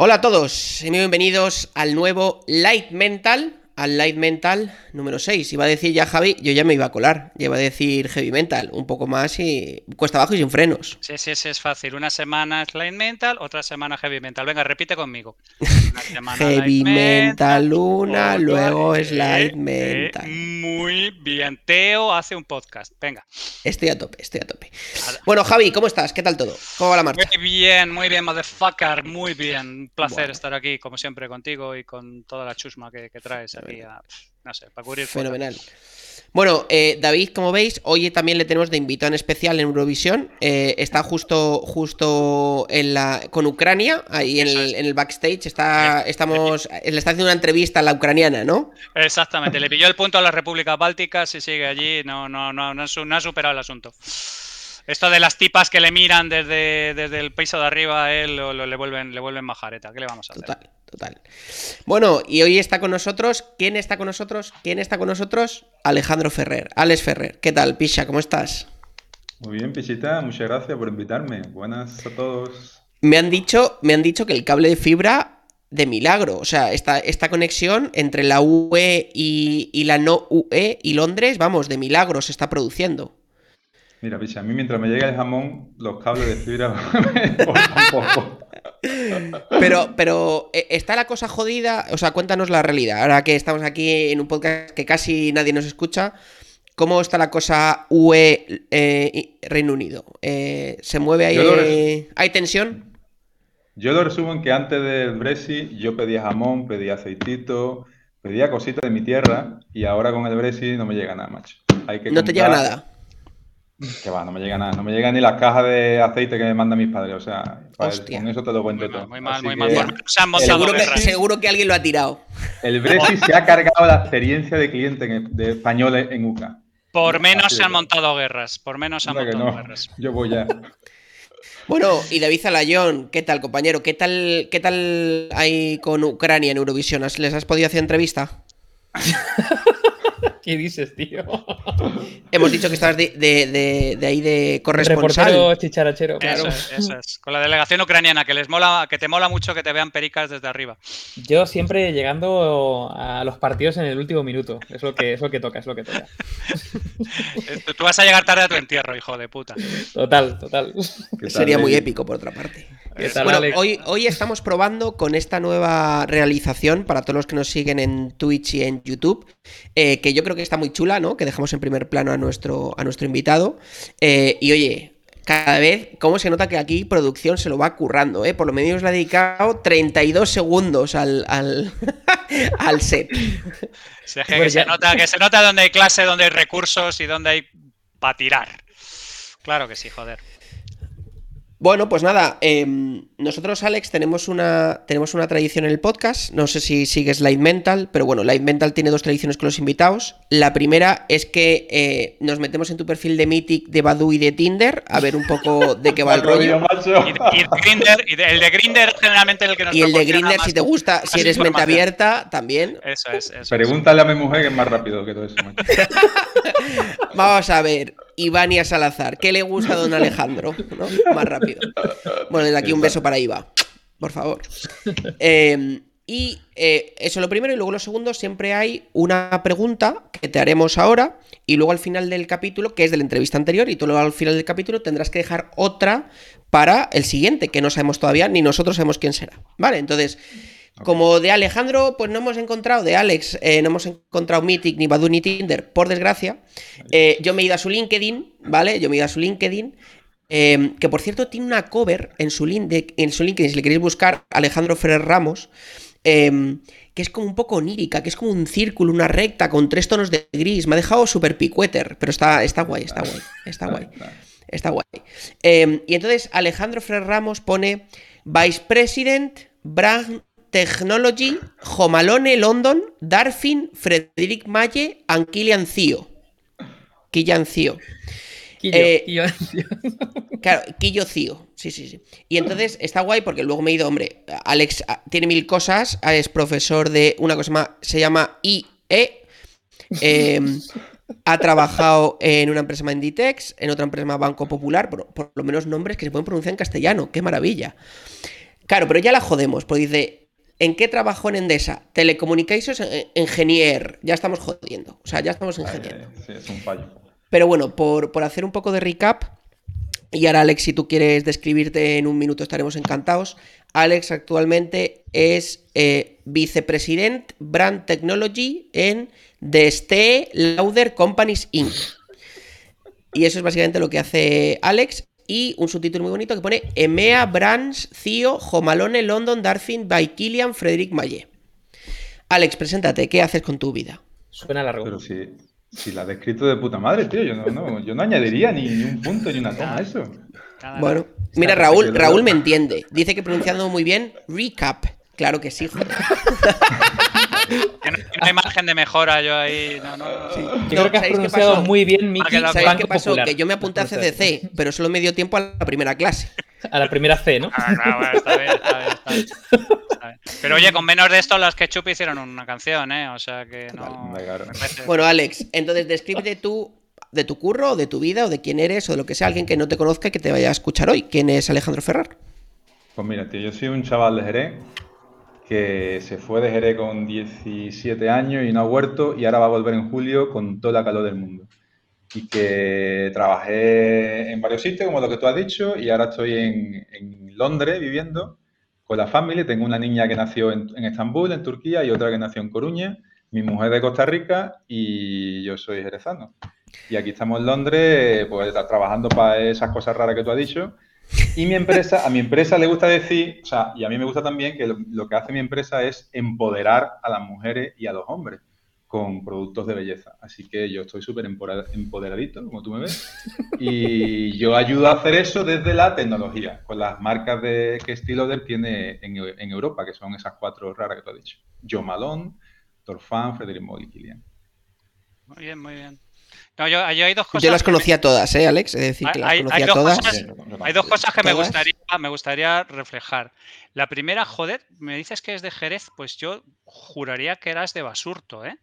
Hola a todos y bienvenidos al nuevo Light Mental, al Light Mental número 6. Iba a decir ya Javi, yo ya me iba a colar. Ya iba a decir Heavy Mental, un poco más y cuesta abajo y sin frenos. Sí, sí, sí, es fácil. Una semana es Light Mental, otra semana Heavy Mental. Venga, repite conmigo. Una heavy Mental, una, luego es Light Mental. muy bien. Teo hace un podcast. Venga. Estoy a tope, estoy a tope. Bueno, Javi, ¿cómo estás? ¿Qué tal todo? ¿Cómo va la marcha? Muy bien, muy bien, motherfucker. Muy bien. Un placer estar aquí, como siempre, contigo y con toda la chusma que, traes no sé, para cubrir. Fenomenal. Bueno, eh, David, como veis, hoy también le tenemos de invitado en especial en Eurovisión. Eh, está justo, justo en la, con Ucrania, ahí en el, backstage. Está, estamos, le está haciendo una entrevista a la ucraniana, ¿no? Exactamente, le pilló el punto a las repúblicas bálticas y sigue allí. No, no, no, no, ha superado el asunto. Esto de las tipas que le miran desde, desde el piso de arriba a él lo, le, vuelven, le vuelven majareta. ¿Qué le vamos a hacer? Total, total. Bueno, y hoy está con nosotros. ¿Quién está con nosotros? ¿Quién está con nosotros? Alejandro Ferrer. Alex Ferrer. ¿Qué tal, Pisha? ¿Cómo estás? Muy bien, Pichita. Muchas gracias por invitarme. Buenas a todos. Me han dicho, me han dicho que el cable de fibra de milagro. O sea, esta, esta conexión entre la UE y, y la no UE y Londres, vamos, de milagro se está produciendo. Mira, picha, a mí mientras me llega el jamón, los cables de fibra me un poco. Pero, pero, eh, ¿está la cosa jodida? O sea, cuéntanos la realidad. Ahora que estamos aquí en un podcast que casi nadie nos escucha, ¿cómo está la cosa UE eh, Reino Unido? Eh, ¿Se mueve ahí? ¿Hay tensión? Yo lo resumo en que antes del Brexit yo pedía jamón, pedía aceitito, pedía cositas de mi tierra y ahora con el Brexit no me llega nada, macho. no te llega nada. Que va, no me llega nada. No me llega ni la caja de aceite que me mandan mis padres. O sea, con eso te lo cuento todo. muy mal, muy mal. seguro, que, seguro, que, alguien lo ha tirado. El Brexit se ha cargado la experiencia de clientes de españoles en UCA. Por menos se han montado guerras. Por menos se han montado guerras. Yo voy ya. Bueno, y David Zalayón, ¿qué tal, compañero? ¿Qué tal, ¿Qué tal hay con Ucrania en Eurovisión? ¿Les has podido hacer entrevista? ¿Qué dices, tío? Hemos dicho que estabas de, ahí de corresponsal. Reportero chicharachero, claro. Eso es, Con la delegación ucraniana, que les mola, que te mola mucho que te vean pericas desde arriba. Yo siempre llegando a los partidos en el último minuto. Es lo que, es lo que toca, es lo que toca. Tú vas a llegar tarde a tu entierro, hijo de puta. Total, total. Sería muy épico, por otra parte. Bueno, hoy, hoy estamos probando con esta nueva realización para todos los que nos siguen en Twitch y en YouTube, eh, que yo creo que está muy chula, ¿no? Que dejamos en primer plano a nuestro, a nuestro invitado. Eh, y oye, cada vez, ¿cómo se nota que aquí producción se lo va currando? ¿eh? Por lo menos le ha dedicado 32 segundos al, al, set. que, se nota, que se nota dónde hay clase, dónde hay recursos y dónde hay para tirar. Claro que sí, joder. Bueno, pues nada, em, nosotros, Alex, tenemos una, tenemos una tradición en el podcast. No sé si sigues Light Mental, pero bueno, Light Mental tiene dos tradiciones con los invitados. La primera es que eh, nos metemos en tu perfil de Mythic, de Badu y de Tinder, a ver un poco de qué va el rollo. Y, el de Grinder generalmente el que nos Y el de Grinder, si te gusta, si eres mente abierta, también. Eso es. Eso Pregúntale a mi mujer que es más rápido que todo eso. Vamos a ver. Ivania Salazar. ¿Qué le gusta a don Alejandro? Más rápido. Bueno, desde aquí un beso para Iva, por favor. Em, y eh, eso lo primero, y luego lo segundo, siempre hay una pregunta que te haremos ahora, y luego al final del capítulo, que es de la entrevista anterior, y tú luego al final del capítulo tendrás que dejar otra para el siguiente, que no sabemos todavía, ni nosotros sabemos quién será. Vale, entonces como de Alejandro, pues no hemos encontrado, de Alex, eh, no hemos encontrado Mythic, ni Badu, ni Tinder, por desgracia. Eh, yo me he ido a su LinkedIn, ¿vale? Yo me he ido a su LinkedIn. Em, que por cierto tiene una cover en su, en su LinkedIn, si le queréis buscar, Alejandro Ferrer Ramos, em, que es como un poco onírica, que es como un círculo, una recta con tres tonos de gris. Me ha dejado súper picueter, pero está, está guay, está guay, está guay. Está guay. Em, y entonces Alejandro Ferrer Ramos pone Vice President Brand Technology, Jomalone London, Darfin, Frederick Maye and Kilian Cio. Kilian Cio. Eh, claro, Quillo Cio. Sí, sí, sí. Y entonces está guay porque luego me he ido, hombre, Alex ah, tiene mil cosas, es profesor de una cosa más, se llama IE. Em, ha trabajado en una empresa más Inditex, en otra empresa más Banco Popular, por, por, lo menos nombres que se pueden pronunciar en castellano. ¡Qué maravilla! Claro, pero ya la jodemos, porque dice, ¿en qué trabajó en Endesa? Telecommunications eh, Engineer. Ya estamos jodiendo. O sea, ya estamos ingeniando. Eh, sí, es un fallo. Pero bueno, por, por hacer un poco de recap, y ahora Alex, si tú quieres describirte en un minuto, estaremos encantados. Alex actualmente es eh, vicepresidente Brand Technology en The Stee Lauder Companies Inc. Y eso es básicamente lo que hace Alex. Y un subtítulo muy bonito que pone EMEA Brands CEO Jomalone London Darfin by Killian Frederick Maye. Alex, preséntate, ¿qué haces con tu vida? Suena largo. Pero si, si la has descrito de puta madre, tío, yo no, no- yo no añadiría ni, ni un punto ni una coma a eso. Cada- Bueno, mira, Raúl, Raúl me entiende. Dice que pronunciando muy bien, recap. Claro que sí, joder. Que no, que no hay margen de mejora yo ahí. No, no, no. Yo No, creo que has ¿sabéis qué pronunciado pasó? muy bien, Miki, ¿Sabéis qué pasó? Popular. Que yo me apunté a CCC, pero solo me dio tiempo a la primera clase. A la primera C, ¿no? Ah, bueno, está bien, está bien, está bien, está bien. Pero oye, con menos de esto, las Ketchup hicieron una canción, ¿eh? O sea que no. Claro. Bueno, Alex, entonces descríbete tú de tu curro, o de tu vida, o de quién eres, o de lo que sea, alguien que no te conozca y que te vaya a escuchar hoy. ¿Quién es Alejandro Ferrar? Pues mira, tío, yo soy un chaval de Jerez que se fue de Jerez con 17 años y no ha vuelto y ahora va a volver en julio con toda la calor del mundo. Y que trabajé en varios sitios, como lo que tú has dicho, y ahora estoy en, en Londres viviendo con la familia. Tengo una niña que nació en, en Estambul, en Turquía, y otra que nació en Coruña. Mi mujer de Costa Rica y yo soy jerezano. Y aquí estamos en Londres, pues trabajando para esas cosas raras que tú has dicho. Y mi empresa, a mi empresa le gusta decir, o sea, y a mí me gusta también que lo, que hace mi empresa es empoderar a las mujeres y a los hombres con productos de belleza. Así que yo estoy súper empoderadito, como tú me ves. Y yo ayudo a hacer eso desde la tecnología, con las marcas de, que Estilo Lauder tiene en, Europa, que son esas cuatro raras que tú has dicho. Jo Malone, Torfan, Frederic Moll y Kilian. Muy bien, muy bien. No, yo, yo hay dos cosas. Yo las me- conocía todas, ¿eh, Alex? Es decir, que las Hay- hay conocía dos todas. cosas- Hay dos cosas que me gustaría, me gustaría reflejar. La primera, joder, me dices que es de Jerez, pues yo juraría que eras de Basurto, ¿eh?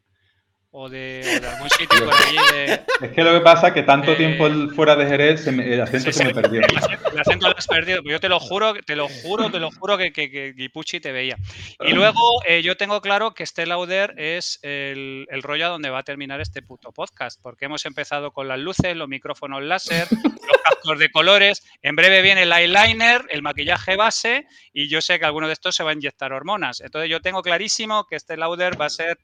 O de, o de algún sitio por allí de. Es que lo que pasa es que tanto Eh, tiempo fuera de Jerez, se me- el acento Sí, se me sí, perdió. El acento, el acento lo has perdido, pero yo te lo juro, te lo juro, te lo juro que, que, que Guipucci te veía. Y luego eh, yo tengo claro que este Lauder es el, el rollo donde va a terminar este puto podcast, porque hemos empezado con las luces, los micrófonos láser, los cascos de colores, en breve viene el eyeliner, el maquillaje base, y yo sé que alguno de estos se va a inyectar hormonas. Entonces yo tengo clarísimo que este Lauder va a ser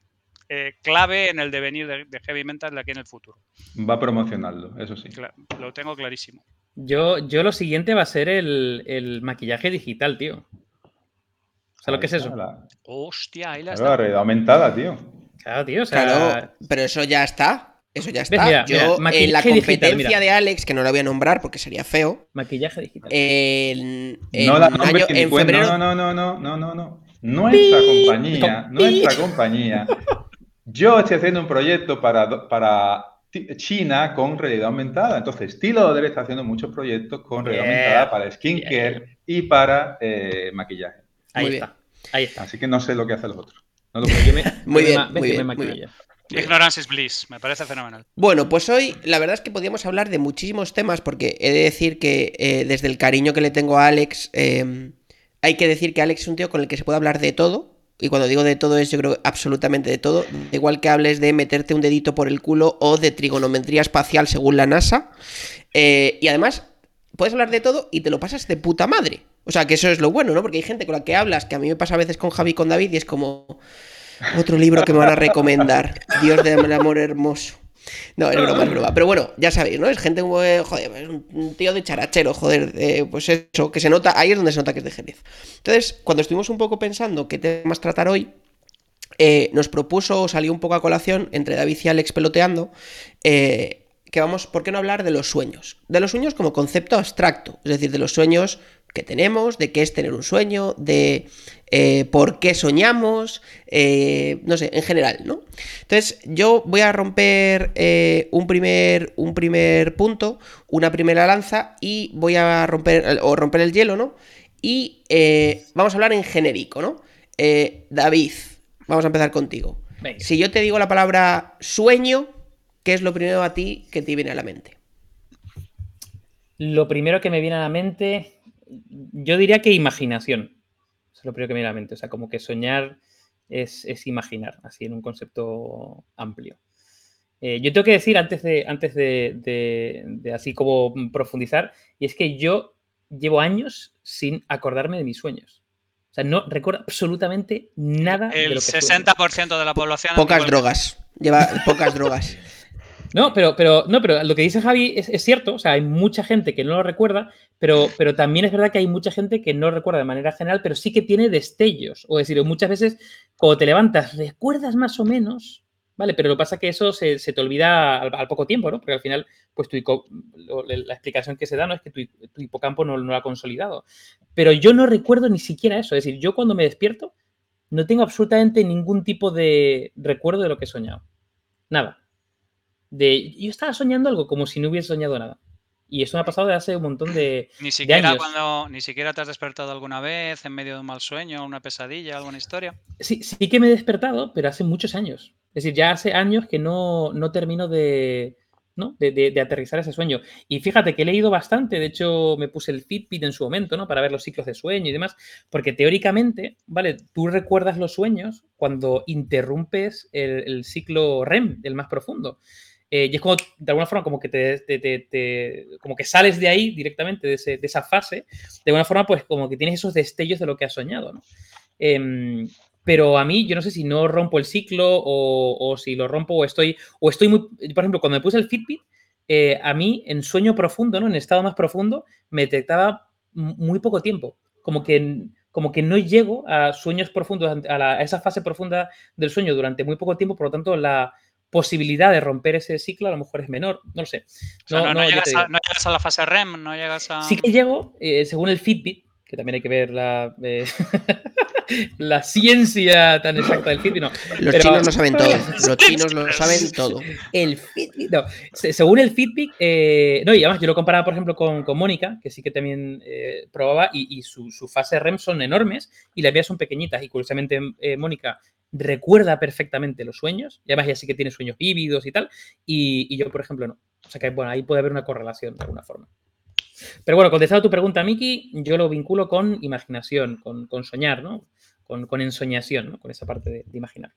eh, clave en el devenir de, de Heavy Mental de aquí en el futuro. Va a promocionarlo, eso sí. Cla- lo tengo clarísimo. Yo, yo lo siguiente va a ser el, el maquillaje digital, tío. ¿Sabes lo que es eso? La, Hostia, ahí la la realidad aumentada, tío. Claro, tío. O sea, Claro, pero eso ya está. Eso ya está. Mira, Yo, mira, en la maquillaje digital, competencia de Alex, que no la voy a nombrar porque sería feo, maquillaje digital. en, No la nombres en febrero. No, no, no, no, no, no, no. Nuestra compañía, nuestra compañía. Yo estoy haciendo un proyecto para, para China con realidad aumentada. Entonces, Estilo Lauder está haciendo muchos proyectos con realidad Yeah, aumentada para skincare y para eh, maquillaje. Ahí muy está. Ahí está. Así que no sé lo que hacen los otros. No lo Yo me- Muy me bien, muy que bien, me muy ya. Ignorance is bliss, me parece fenomenal. Bueno, pues hoy la verdad es que podríamos hablar de muchísimos temas porque he de decir que eh, desde el cariño que le tengo a Alex, eh, hay que decir que Alex es un tío con el que se puede hablar de todo. Y cuando digo de todo es yo creo absolutamente de todo. Igual que hables de meterte un dedito por el culo o de trigonometría espacial según la NASA. Eh, y además puedes hablar de todo y te lo pasas de puta madre. O sea, que eso es lo bueno, ¿no? Porque hay gente con la que hablas, que a mí me pasa a veces con Javi y con David y es como... Otro libro que me van a recomendar. Dios del amor hermoso. No, es broma, es broma. Pero bueno, ya sabéis, ¿no? Es gente, muy- joder, es un tío de charachero, joder. eh, pues eso, que se nota, ahí es donde se nota que es de Jerez. Entonces, cuando estuvimos un poco pensando qué temas tratar hoy, eh, nos propuso, salió un poco a colación entre David y Alex peloteando, eh, que vamos, ¿por qué no hablar de los sueños? De los sueños como concepto abstracto, es decir, de los sueños que tenemos, de qué es tener un sueño, de eh, por qué soñamos, eh, no sé, en general, ¿no? Entonces, yo voy a romper eh, un, primer, un primer punto, una primera lanza, y voy a romper, o romper el hielo, ¿no? Y vamos a hablar en genérico, ¿no? David, vamos a empezar contigo. Venga. Si yo te digo la palabra sueño, ¿qué es lo primero a ti que te viene a la mente? Lo primero que me viene a la mente, yo diría que imaginación. es lo primero que me viene a la mente. O sea, como que soñar es, imaginar, así en un concepto amplio. Eh, yo tengo que decir antes de, antes de, así como profundizar, y es que yo llevo años sin acordarme de mis sueños. O sea, no recuerdo absolutamente nada. El de lo que 60% de la población. Pocas drogas. Lleva pocas drogas. No, pero, pero, no, pero lo que dice Javi es, cierto. O sea, hay mucha gente que no lo recuerda, pero, pero también es verdad que hay mucha gente que no lo recuerda de manera general, pero sí que tiene destellos. O decir, muchas veces cuando te levantas, recuerdas más o menos, ¿vale? Pero lo que pasa es que eso se, te olvida al, poco tiempo, ¿no? Porque al final, pues tu, la explicación que se da no es que tu, hipocampo no, no lo ha consolidado. Pero yo no recuerdo ni siquiera eso. Es decir, yo cuando me despierto no tengo absolutamente ningún tipo de recuerdo de lo que he soñado. Nada de yo estaba soñando algo como si no hubiese soñado nada. Y eso me ha pasado de hace un montón de. Ni siquiera cuando. Ni siquiera te has despertado alguna vez en medio de un mal sueño, una pesadilla, alguna historia. Sí, sí que me he despertado, pero hace muchos años. Es decir, ya hace años que no, no termino de, ¿no? De, aterrizar ese sueño. Y fíjate que he leído bastante, de hecho me puse el Fitbit en su momento, ¿no? Para ver los ciclos de sueño y demás, porque teóricamente, ¿vale? Tú recuerdas los sueños cuando interrumpes el, el ciclo REM, el más profundo. Eh, y es como, de alguna forma, como que te, como que sales de ahí directamente, de, esa fase. De alguna forma, pues como que tienes esos destellos de lo que has soñado, ¿no? Em, pero a mí, yo no sé si no rompo el ciclo o, si lo rompo o estoy, o estoy muy, por ejemplo, cuando me puse el Fitbit, eh, a mí en sueño profundo, ¿no? En estado más profundo, me detectaba muy poco tiempo. Como que, como que no llego a sueños profundos, a, a esa fase profunda del sueño durante muy poco tiempo, por lo tanto, la, posibilidad de romper ese ciclo a lo mejor es menor, no lo sé. No, llegas, a, la fase REM, no llegas a... Sí que llego, eh, según el Fitbit, que también hay que ver la, eh, la ciencia tan exacta del Fitbit. Los chinos lo saben todo. Los chinos lo saben todo. El Fitbit, no. Según el Fitbit, eh, no, y además yo lo comparaba, por ejemplo, con, Mónica, que sí que también probaba, y, su, su, fase REM son enormes y las vías son pequeñitas. Y curiosamente, Mónica recuerda perfectamente los sueños, y además ya sí que tiene sueños vívidos y tal, y, yo, por ejemplo, no. O sea que, bueno, ahí puede haber una correlación de alguna forma. Pero bueno, contestado tu pregunta, Miki, yo lo vinculo con imaginación, con, soñar, ¿no? Con, ensoñación, ¿no? Con esa parte de, de, imaginar.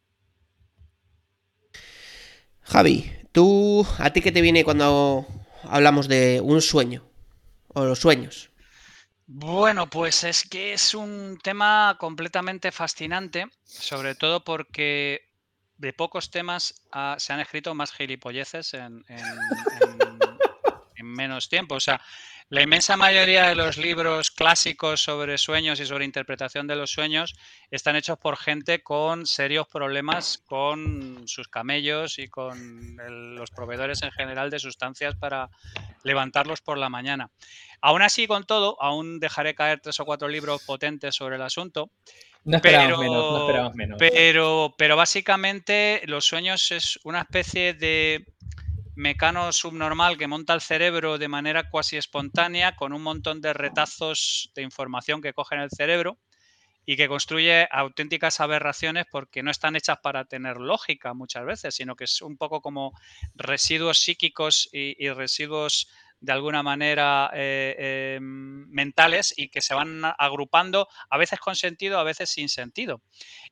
Javi, ¿tú a ti qué te viene cuando hablamos de un sueño? O los sueños. Bueno, pues es que es un tema completamente fascinante, sobre todo porque de pocos temas ah, se han escrito más gilipolleces en, en, menos tiempo. O sea, la inmensa mayoría de los libros clásicos sobre sueños y sobre interpretación de los sueños están hechos por gente con serios problemas con sus camellos y con los proveedores en general de sustancias para levantarlos por la mañana. Aún así, con todo, aún dejaré caer tres o cuatro libros potentes sobre el asunto. No esperamos menos, no esperamos menos. Pero, pero básicamente los sueños es una especie de mecano subnormal que monta el cerebro de manera cuasi espontánea con un montón de retazos de información que coge en el cerebro y que construye auténticas aberraciones porque no están hechas para tener lógica muchas veces, sino que es un poco como residuos psíquicos y, residuos de alguna manera eh, em, mentales y que se van agrupando, a veces con sentido, a veces sin sentido.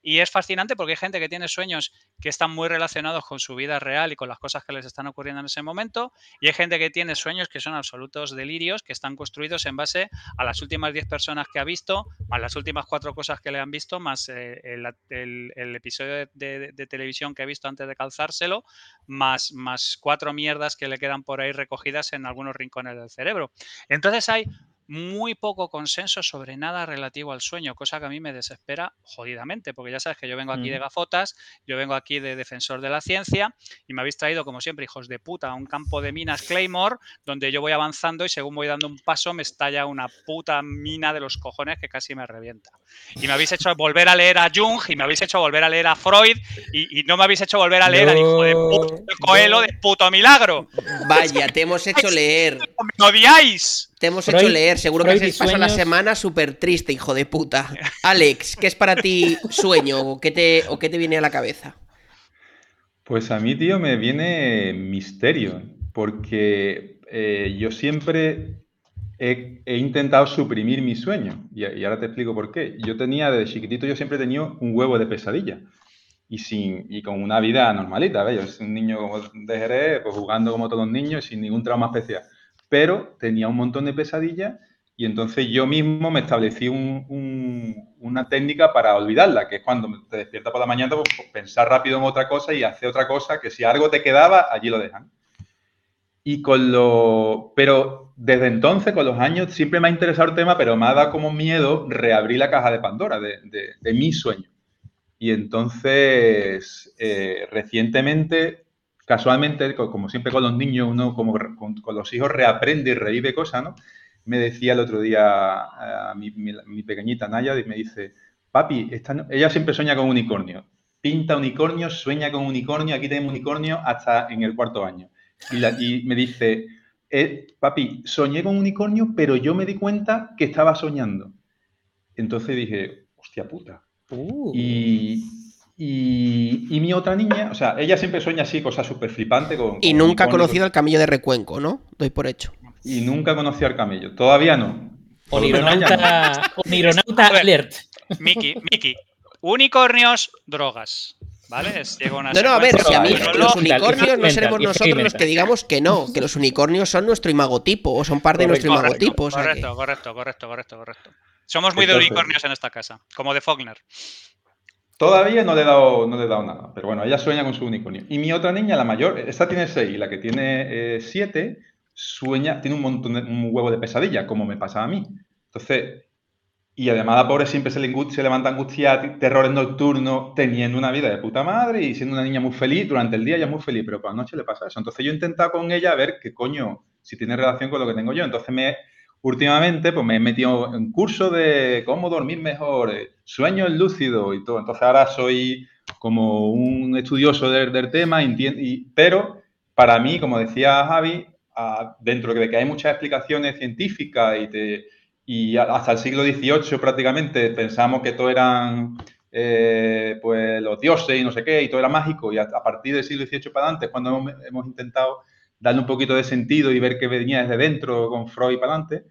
Y es fascinante porque hay gente que tiene sueños que están muy relacionados con su vida real y con las cosas que les están ocurriendo en ese momento, y hay gente que tiene sueños que son absolutos delirios, que están construidos en base a las últimas 10 personas que ha visto, más las últimas cuatro cosas que le han visto, más eh, el, episodio de, de, televisión que ha visto antes de calzárselo, más, más cuatro mierdas que le quedan por ahí recogidas en algunos rincones del cerebro. Entonces hay muy poco consenso sobre nada relativo al sueño, cosa que a mí me desespera jodidamente, porque ya sabes que yo vengo aquí de gafotas, yo vengo aquí de defensor de la ciencia y me habéis traído, como siempre, hijos de puta, a un campo de minas Claymore, donde yo voy avanzando y según voy dando un paso me estalla una puta mina de los cojones que casi me revienta. Y me habéis hecho volver a leer a Jung y me habéis hecho volver a leer a Freud y, no me habéis hecho volver a leer a hijo de puto Coelho de puto milagro. Vaya, te hemos hecho leer. ¡Me odiáis! Te hemos hecho leer, seguro que se pasó la semana súper triste, hijo de puta. Alex, ¿qué es para ti sueño o qué te, o qué te viene a la cabeza? Pues a mí, tío, me viene misterio, porque eh, yo siempre he, he intentado suprimir mi sueño. Y, y ahora te explico por qué. Yo tenía, desde chiquitito, yo siempre he tenido un huevo de pesadilla. Y, sin, y con una vida normalita, ¿ves? Yo soy un niño como de Jerez, pues jugando como todos los niños, sin ningún trauma especial. Pero tenía un montón de pesadillas y entonces yo mismo me establecí un- un- una técnica para olvidarla, que es cuando te despiertas por la mañana, pues, pues, pensar rápido en otra cosa y hacer otra cosa, que si algo te quedaba, allí lo dejan. Y con lo... Pero desde entonces, con los años, siempre me ha interesado el tema, pero me ha dado como miedo reabrir la caja de Pandora de mi sueño. Y entonces, eh, recientemente, casualmente, co- como siempre con los niños, uno como con, con los hijos reaprende y revive cosas, ¿no? Me decía el otro día a mi, mi- mi pequeñita Naya, y me dice, papi, esta no-". ella siempre sueña con unicornio. Pinta unicornio, sueña con unicornio, aquí tenemos unicornio hasta en el cuarto año. Y, la- y me dice, "Eh, papi, soñé con unicornio, pero yo me di cuenta que estaba soñando. Entonces dije, hostia puta. Uh. Y, y, y mi otra niña, o sea, ella siempre sueña así, cosas súper flipantes. Con, Y con nunca ha conocido al camello de Recuenco, ¿no? Doy por hecho. Y nunca conocí al camello. Todavía no. Onironauta, Onironauta. Alert. Miki, Miki. Unicornios, drogas. ¿Vale? Una No, no, a ver, si a mí los unicornios no seremos nosotros los que digamos que no, que los unicornios son nuestro imagotipo o son parte de nuestro Correcto, imagotipo. o sea que- correcto, correcto, correcto, correcto, correcto. Somos muy de unicornios en esta casa, como de Faulkner. Todavía no le, he dado, no le he dado nada, pero bueno, ella sueña con su unicornio. Y mi otra niña, la mayor, esta tiene seis, la que tiene eh, siete, sueña, tiene un montón un huevo de pesadilla, como me pasaba a mí. Entonces, y además la pobre siempre se, levanta angustiada, terrores nocturnos, teniendo una vida de puta madre y siendo una niña muy feliz, durante el día ella muy feliz, pero por la noche le pasa eso. Entonces yo he intentado con ella ver qué coño, si tiene relación con lo que tengo yo. Entonces me, últimamente pues me he metido en curso de cómo dormir mejor, eh, sueños lúcidos y todo. Entonces ahora soy como un estudioso del, tema, y- pero para mí, como decía Javi, ah, dentro de que hay muchas explicaciones científicas y, te- y hasta el siglo XVIII prácticamente pensamos que todo eran eh, pues los dioses y no sé qué, y todo era mágico, y a, partir del siglo XVIII para adelante cuando hemos intentado darle un poquito de sentido y ver qué venía desde dentro con Freud para adelante,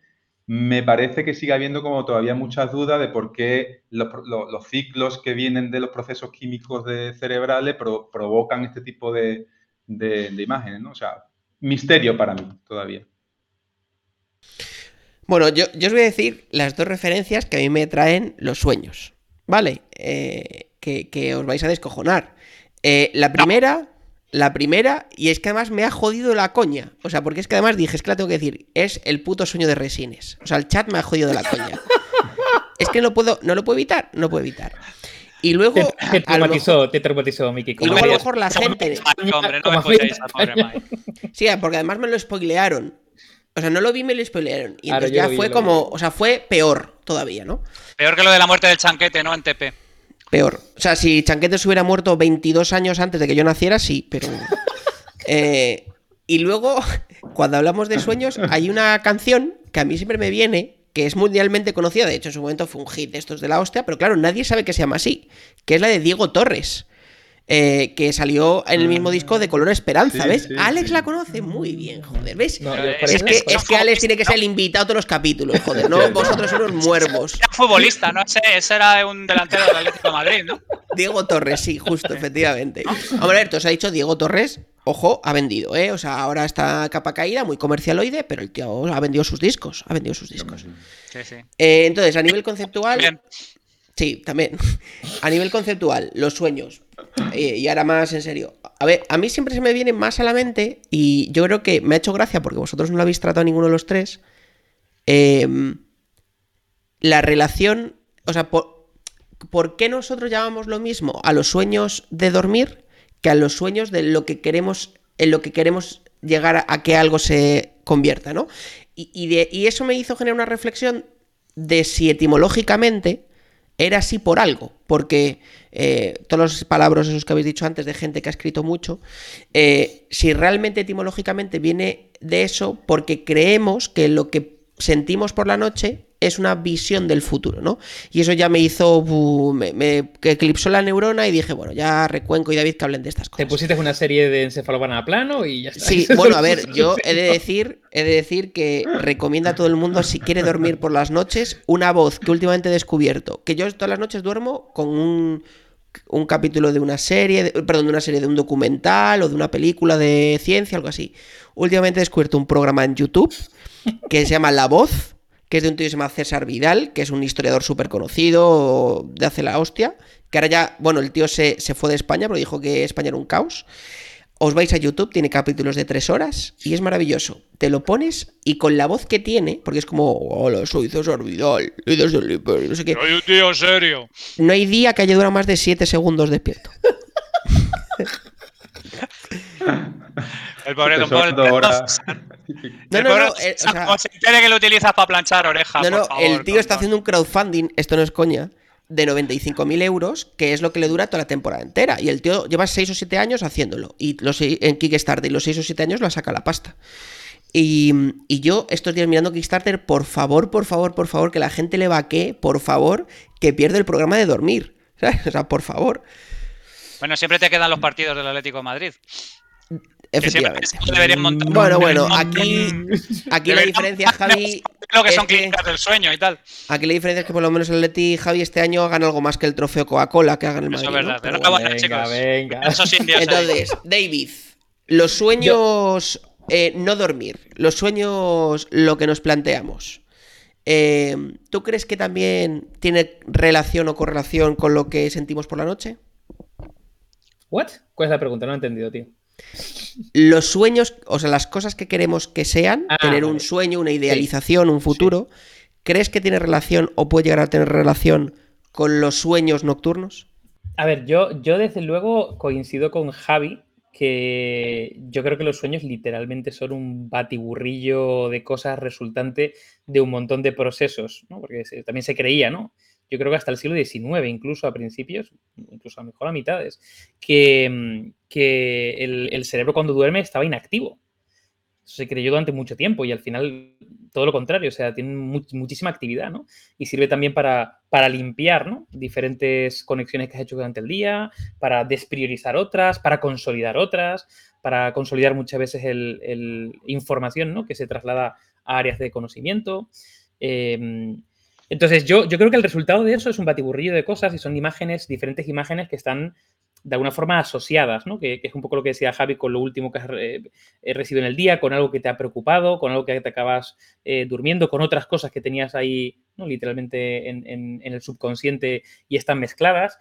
me parece que sigue habiendo como todavía muchas dudas de por qué los, ciclos que vienen de los procesos químicos de cerebrales pro- provocan este tipo de, imágenes, ¿no? O sea, misterio para mí todavía. Bueno, yo, os voy a decir las dos referencias que a mí me traen los sueños. ¿Vale? Eh, que, que os vais a descojonar. Eh, la primera, la primera, y es que además me ha jodido la coña. O sea, porque es que además dije, es que la tengo que decir, es el puto sueño de Resines. O sea, el chat me ha jodido la coña. Es que no puedo, no lo puedo evitar, no puedo evitar. Y luego, Te, mejor- traumatizó, te traumatizó, Miki. y luego a lo mejor la gente. Hombre, no al pobre. Sí, porque además me lo spoilearon. O sea, no lo vi, me lo spoilearon. Y Claro, entonces ya vi, fue vi. como, o sea, fue peor todavía, ¿no? Peor que lo de la muerte del chanquete, ¿no? En TP. Peor. O sea, si Chanquete se hubiera muerto 22 años antes de que yo naciera, sí, pero. Eh, y luego, cuando hablamos de sueños, hay una canción que a mí siempre me viene, que es mundialmente conocida, de hecho en su momento fue un hit de estos de la hostia, pero claro, nadie sabe que se llama así, que es la de Diego Torres. Eh, que salió en el mismo disco de Color Esperanza, Sí, ¿ves? sí, Alex sí. la conoce muy bien, joder, ¿ves? No, es que, es que Alex tiene que ser el invitado a todos los capítulos, joder, no vosotros sois unos muervos. Era futbolista, ¿no? Ese, ese era un delantero del Atlético de Madrid, ¿no? Diego Torres, sí, justo, efectivamente. Hombre, a ver, te os ha dicho Diego Torres, ojo, ha vendido, ¿eh? O sea, ahora está capa caída, muy comercialoide, pero el tío ha vendido sus discos, ha vendido sus discos. Sí, sí. Eh, entonces, a nivel conceptual, Bien. Sí, también. A nivel conceptual, los sueños. Eh, y ahora más en serio. A ver, a mí siempre se me viene más a la mente, y yo creo que me ha hecho gracia porque vosotros no lo habéis tratado ninguno de los tres. eh, la relación, o sea, por, ¿por qué nosotros llamamos lo mismo a los sueños de dormir que a los sueños de lo que queremos, en lo que queremos llegar a, a que algo se convierta, ¿no? Y, y de- y eso me hizo generar una reflexión de si etimológicamente era así por algo, porque eh, todos palabras esos que habéis dicho antes de gente que ha escrito mucho, eh, si realmente etimológicamente viene de eso, porque creemos que lo que sentimos por la noche es una visión del futuro, ¿no? Y eso ya me hizo, me, me eclipsó la neurona y dije, bueno, ya recuenco y David que hablen de estas cosas. Te pusiste una serie de encefalograma plano y ya está. Sí, bueno, a ver, yo he de decir, he de decir que recomienda a todo el mundo si quiere dormir por las noches una voz que últimamente he descubierto, que yo todas las noches duermo con un un capítulo de una serie, perdón, de una serie de un documental o de una película de ciencia, algo así. Últimamente he descubierto un programa en YouTube que se llama La Voz, que es de un tío que se llama César Vidal, que es un historiador súper conocido de hace la hostia, que ahora ya, bueno, el tío se, se fue de España, pero dijo que España era un caos. Os vais a YouTube, tiene capítulos de tres horas y es maravilloso. Te lo pones y con la voz que tiene, porque es como, hola, soy César Vidal, y desde el no sé qué. Soy un tío serio. No hay día que haya durado más de siete segundos despierto. El pobre Don Paul. ahora. No, no, eh, o sea- se entere que lo utilizas para planchar orejas. No, no, por favor, el tío está haciendo un crowdfunding, esto no es coña, de 95.000 euros, que es lo que le dura toda la temporada entera. Y el tío lleva 6 o 7 años haciéndolo. Y los, en Kickstarter, y los 6 o 7 años la saca la pasta. Y, y yo estos días mirando Kickstarter, por favor, por favor, por favor, que la gente le vaquee, por favor, que pierda el programa de dormir. ¿sabes? O sea, por favor. Bueno, siempre te quedan los partidos del Atlético de Madrid. Que siempre Efectivamente. montar. Bueno, bueno, deberían aquí, montar- aquí la diferencia, Javi, Lo que es son que- clínicas del sueño y tal. aquí la diferencia es que por lo menos el Leti Javi este año hagan algo más que el trofeo Coca-Cola que hagan el Eso Madrid. es ¿no? verdad. Pero Pero bueno. bueno, venga, venga. Indios ahí. Entonces, David, los sueños eh, no dormir, los sueños lo que nos planteamos. eh, ¿Tú crees que también tiene relación o correlación con lo que sentimos por la noche? ¿What? ¿Cuál es la pregunta? No he entendido, tío. Los sueños, o sea, las cosas que queremos que sean, Ah, tener un sueño, una idealización, un futuro, ¿crees que tiene relación o puede llegar a tener relación con los sueños nocturnos? A ver, yo, yo desde luego coincido con Javi que yo creo que los sueños literalmente son un batiburrillo de cosas resultante de un montón de procesos, ¿no? Porque se- también se creía, ¿no? Yo creo que hasta el siglo XIX, incluso a principios, incluso a lo mejor a mitades, que, mm, que el, el cerebro cuando duerme estaba inactivo. Eso se creyó durante mucho tiempo y al final todo lo contrario, o sea, tiene mu- muchísima actividad, ¿no? Y sirve también para, para limpiar, ¿no? Diferentes conexiones que has hecho durante el día, para despriorizar otras, para consolidar otras, para consolidar muchas veces el, información, ¿no? Que se traslada a áreas de conocimiento. Eh, entonces, yo, yo creo que el resultado de eso es un batiburrillo de cosas y son imágenes, diferentes imágenes que están de alguna forma asociadas, ¿no? Que, que es un poco lo que decía Javi con lo último que has eh, recibido en el día, con algo que te ha preocupado, con algo que te acabas eh, durmiendo, con otras cosas que tenías ahí, ¿no? literalmente en, en- en el subconsciente y están mezcladas.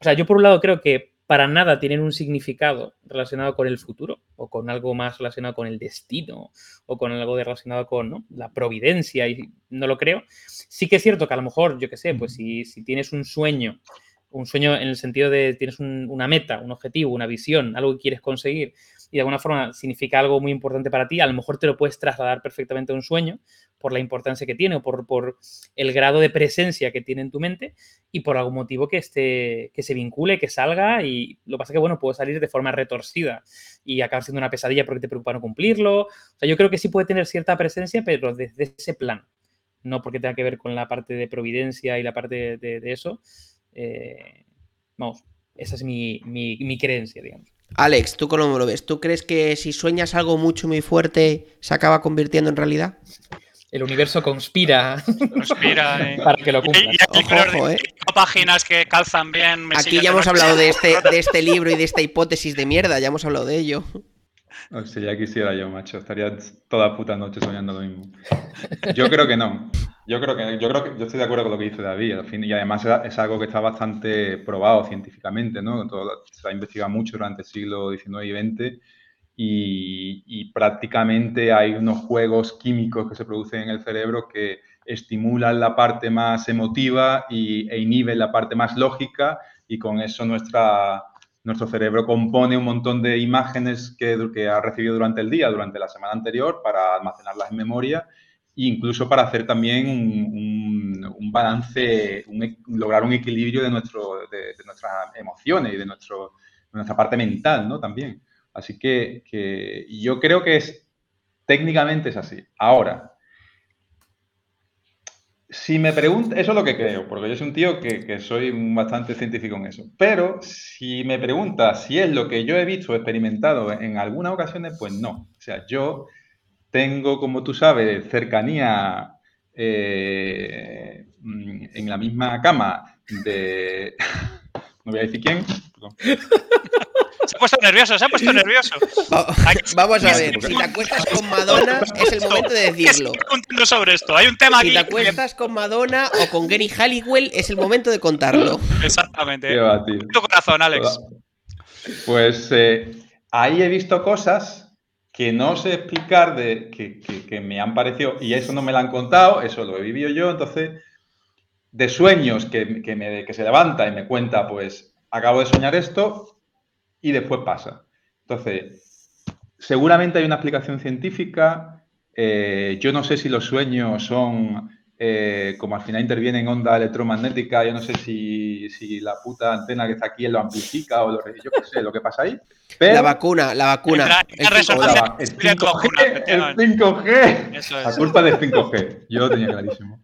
O sea, yo por un lado creo que para nada tienen un significado relacionado con el futuro o con algo más relacionado con el destino o con algo de relacionado con ¿no? la providencia y no lo creo. Sí que es cierto que a lo mejor, yo qué sé, pues si, si tienes un sueño, un sueño en el sentido de tienes un- una meta, un objetivo, una visión, algo que quieres conseguir y de alguna forma significa algo muy importante para ti, a lo mejor te lo puedes trasladar perfectamente a un sueño por la importancia que tiene o por, por el grado de presencia que tiene en tu mente y por algún motivo que, esté, que se vincule, que salga y lo que pasa es que, bueno, puede salir de forma retorcida y acabar siendo una pesadilla porque te preocupa no cumplirlo. O sea, yo creo que sí puede tener cierta presencia, pero desde ese plan, no porque tenga que ver con la parte de providencia y la parte de eso. Eh, vamos, esa es mi, mi- mi creencia, digamos. Alex, ¿tú cómo lo ves? ¿Tú crees que si sueñas algo mucho, muy fuerte, se acaba convirtiendo en realidad? El universo conspira Conspira. eh. para que lo Y, cumpla. y hay Ojo, libros ojo, de eh. cinco páginas que calzan bien. Aquí mesillas ya hemos hablado de este, de este libro y de esta hipótesis de mierda, ya hemos hablado de ello. O sea, ya quisiera yo, macho. Estaría toda puta noche soñando lo mismo. Yo creo que no. Yo creo que, yo creo que yo estoy de acuerdo con lo que dice David. al fin- y además es, algo que está bastante probado científicamente, ¿no? Todo- se ha investigado mucho durante el siglo XIX y XX y, y prácticamente hay unos juegos químicos que se producen en el cerebro que estimulan la parte más emotiva y, e inhiben la parte más lógica y con eso nuestra, nuestro cerebro compone un montón de imágenes que, que ha recibido durante el día, durante la semana anterior, para almacenarlas en memoria incluso para hacer también un, balance, lograr un equilibrio de, nuestro, de, nuestras emociones y de, nuestra parte mental, ¿no? También. Así que, yo creo que es, técnicamente es así. Ahora, si me pregunta, eso es lo que creo, porque yo soy un tío que, soy bastante científico en eso. Pero si me pregunta si es lo que yo he visto o experimentado en algunas ocasiones, pues no. O sea, yo tengo, como tú sabes, cercanía eh, en la misma cama de... No voy a decir quién. Se ha puesto nervioso, se ha puesto nervioso. Vamos a ver, si te acuestas con Madonna, es el momento de decirlo. contando sobre esto, hay un tema si aquí. Si te acuestas con Madonna o con Gary Halliwell, es el momento de contarlo. Exactamente. tu corazón, Alex. Pues eh, ahí he visto cosas que no sé explicar, de, que, que, me han parecido, y eso no me lo han contado, eso lo he vivido yo, entonces, de sueños que, que, me, que se levanta y me cuenta, pues, acabo de soñar esto, y después pasa. Entonces, seguramente hay una explicación científica. Eh, yo no sé si los sueños son, eh, como al final interviene en onda electromagnética, yo no sé si, la puta antena que está aquí lo amplifica o lo, yo qué sé, lo que pasa ahí. la vacuna, la vacuna. El, 5G, el 5G. La culpa del 5G. Yo lo tenía clarísimo.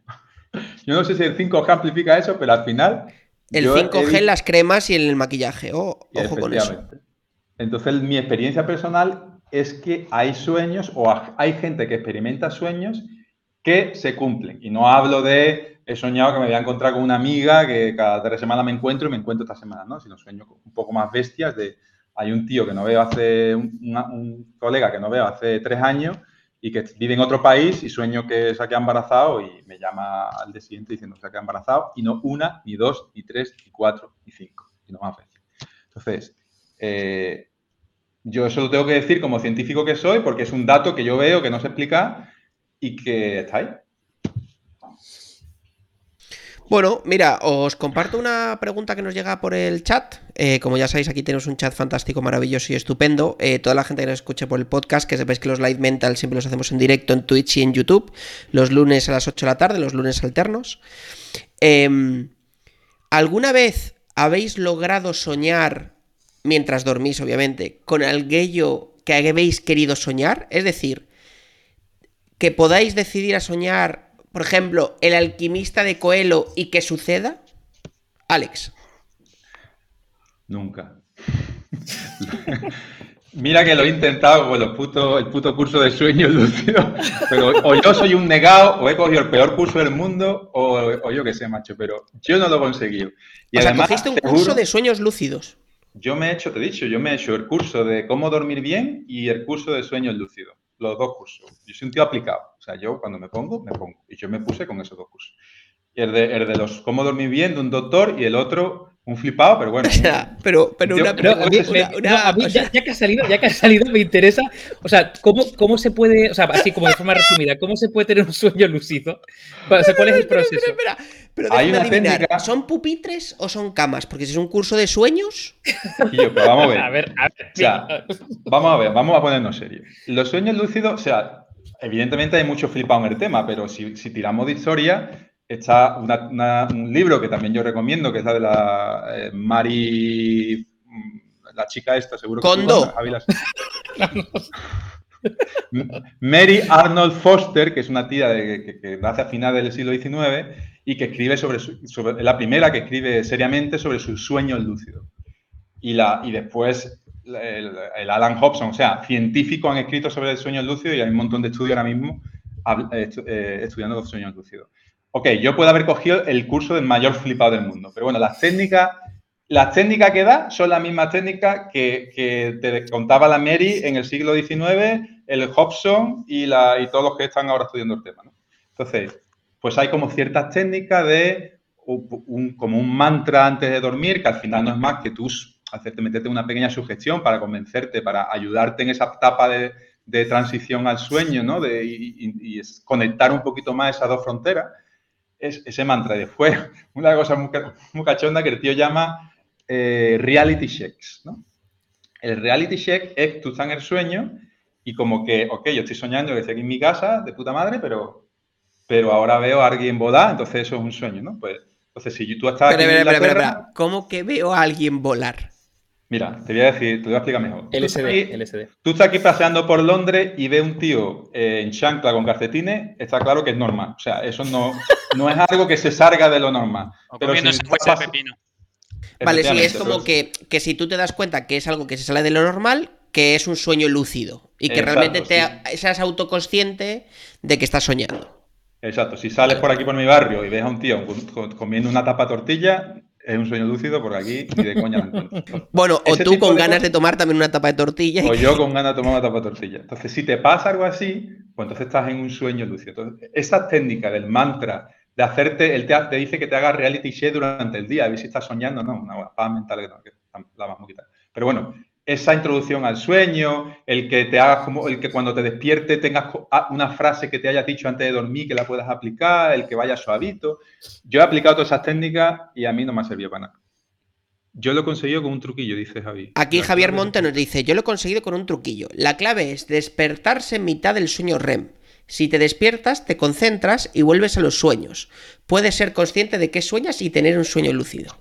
Yo no sé si el 5G amplifica eso, pero al final el 5G en las cremas y en el maquillaje. Oh, ojo con eso. Entonces, mi experiencia personal es que hay sueños o hay gente que experimenta sueños que se cumplen. Y no hablo de he soñado que me voy a encontrar con una amiga que cada tres semanas me encuentro y me encuentro esta semana, ¿no? Sino sueños un poco más bestias de hay un tío que no veo hace, un colega que no veo hace tres años y que vive en otro país y sueño que se ha quedado embarazado y me llama al día siguiente diciendo que se ha quedado embarazado y no una, ni dos, ni tres, ni cuatro, ni cinco, y no más veces. Entonces, eh, yo eso lo tengo que decir como científico que soy porque es un dato que yo veo que no se explica y que está ahí. Bueno, mira, os comparto una pregunta que nos llega por el chat. Eh, como ya sabéis, aquí tenemos un chat fantástico, maravilloso y estupendo. Eh, toda la gente que nos escuche por el podcast, que sepáis que los Live Mental siempre los hacemos en directo en Twitch y en YouTube, los lunes a las 8 de la tarde, los lunes alternos. Em, ¿Alguna vez habéis logrado soñar, mientras dormís, obviamente, con aquello que habéis querido soñar? Es decir, que podáis decidir a soñar por ejemplo, el alquimista de Coelho y que suceda? Alex. Nunca. Mira que lo he intentado con los el puto curso de sueños lúcidos, pero o yo soy un negado, o he cogido el peor curso del mundo, o, yo qué sé, macho, pero yo no lo he conseguido. Y o además, sea, cogiste un curso de sueños lúcidos. Yo me he hecho, te he dicho, yo me he hecho el curso de cómo dormir bien y el curso de sueños lúcidos los dos cursos. Yo soy un tío aplicado. O sea, yo cuando me pongo, me pongo. Y yo me puse con esos dos cursos. El de, el de los cómo dormir bien de un doctor y el otro un flipado, pero bueno. pero, pero una, ya, que ha salido, ya que ha salido, me interesa. O sea, ¿cómo, cómo se puede, o sea, así como de forma resumida, ¿cómo se puede tener un sueño lúcido? O sea, ¿cuál es el proceso? Espera, pero Hay una técnica... ¿son pupitres o son camas? Porque si es un curso de sueños. Yo, pues vamos a ver. a ver, a ver. O sea, vamos a ver, vamos a ponernos serios. Los sueños lúcidos, o sea, evidentemente hay mucho flipado en el tema, pero si, si tiramos de historia, Está un libro que también yo recomiendo, que es la de la eh, Mari, mm, la chica esta, seguro que Condo. Mary Arnold Foster, que es una tía que, nace a finales del siglo XIX y que escribe sobre, sobre, la primera que escribe seriamente sobre sus sueños lúcidos. Y, la, y después el, Alan Hobson, o sea, científicos han escrito sobre el sueño lúcido y hay un montón de estudios ahora mismo eh, eh, estudiando los sueños lúcidos ok, yo puedo haber cogido el curso del mayor flipado del mundo, pero bueno, las técnicas, las técnicas que da son las mismas técnicas que, te contaba la Mary en el siglo XIX, el Hobson y, todos los que están ahora estudiando el tema. Entonces, pues hay como ciertas técnicas de un, como un mantra antes de dormir, que al final no es más que tú hacerte meterte una pequeña sugestión para convencerte, para ayudarte en esa etapa de, transición al sueño, ¿no? De, y, conectar un poquito más esas dos fronteras es ese mantra. Y después, una cosa muy, cachonda que el tío llama eh, reality checks, ¿no? El reality check es tú estás en el sueño y como que, ok, yo estoy soñando que estoy aquí en mi casa, de puta madre, pero, pero ahora veo a alguien volar, entonces eso es un sueño, ¿no? Pues, entonces si tú estás aquí en ¿Cómo que veo a alguien volar? Mira, te voy a decir, te lo voy a explicar mejor. Tú LSD, aquí- LSD. Tú estás aquí paseando por Londres y ves un tío eh, en chancla con calcetines, está claro que es normal. O sea, eso no, no es algo que se salga de lo normal. O Pero comiendo si estás pepino. Vale, sí, es como que, que si tú te das cuenta que es algo que se sale de lo normal, que es un sueño lúcido. Y que Exacto, realmente te, seas autoconsciente de que estás soñando. Exacto, si sales por aquí por mi barrio y ves a un tío comiendo una tapa tortilla, es un sueño lúcido porque aquí ni de coña la encuentro. Bueno, o tú con de ganas de tomar también una tapa de tortilla. O yo con ganas de tomar una tapa de tortilla. Entonces, si te pasa algo así, pues entonces estás en un sueño lúcido. Entonces, esa técnica del mantra, de hacerte, él te, te dice que te haga reality check durante el día, a ver si estás soñando, no, una paz mental que no, que la vamos a quitar. Pero bueno, esa introducción al sueño, el que te hagas como, el que cuando te despierte tengas ah, una frase que te hayas dicho antes de dormir que la puedas aplicar, el que vaya suavito. Yo he aplicado todas esas técnicas y a mí no me ha servido para nada. Yo lo he conseguido con un truquillo, dice Javi. Aquí La Javier Monte nos dice, yo lo he conseguido con un truquillo. La clave es despertarse en mitad del sueño REM. Si te despiertas, te concentras y vuelves a los sueños. Puedes ser consciente de qué sueñas y tener un sueño lúcido.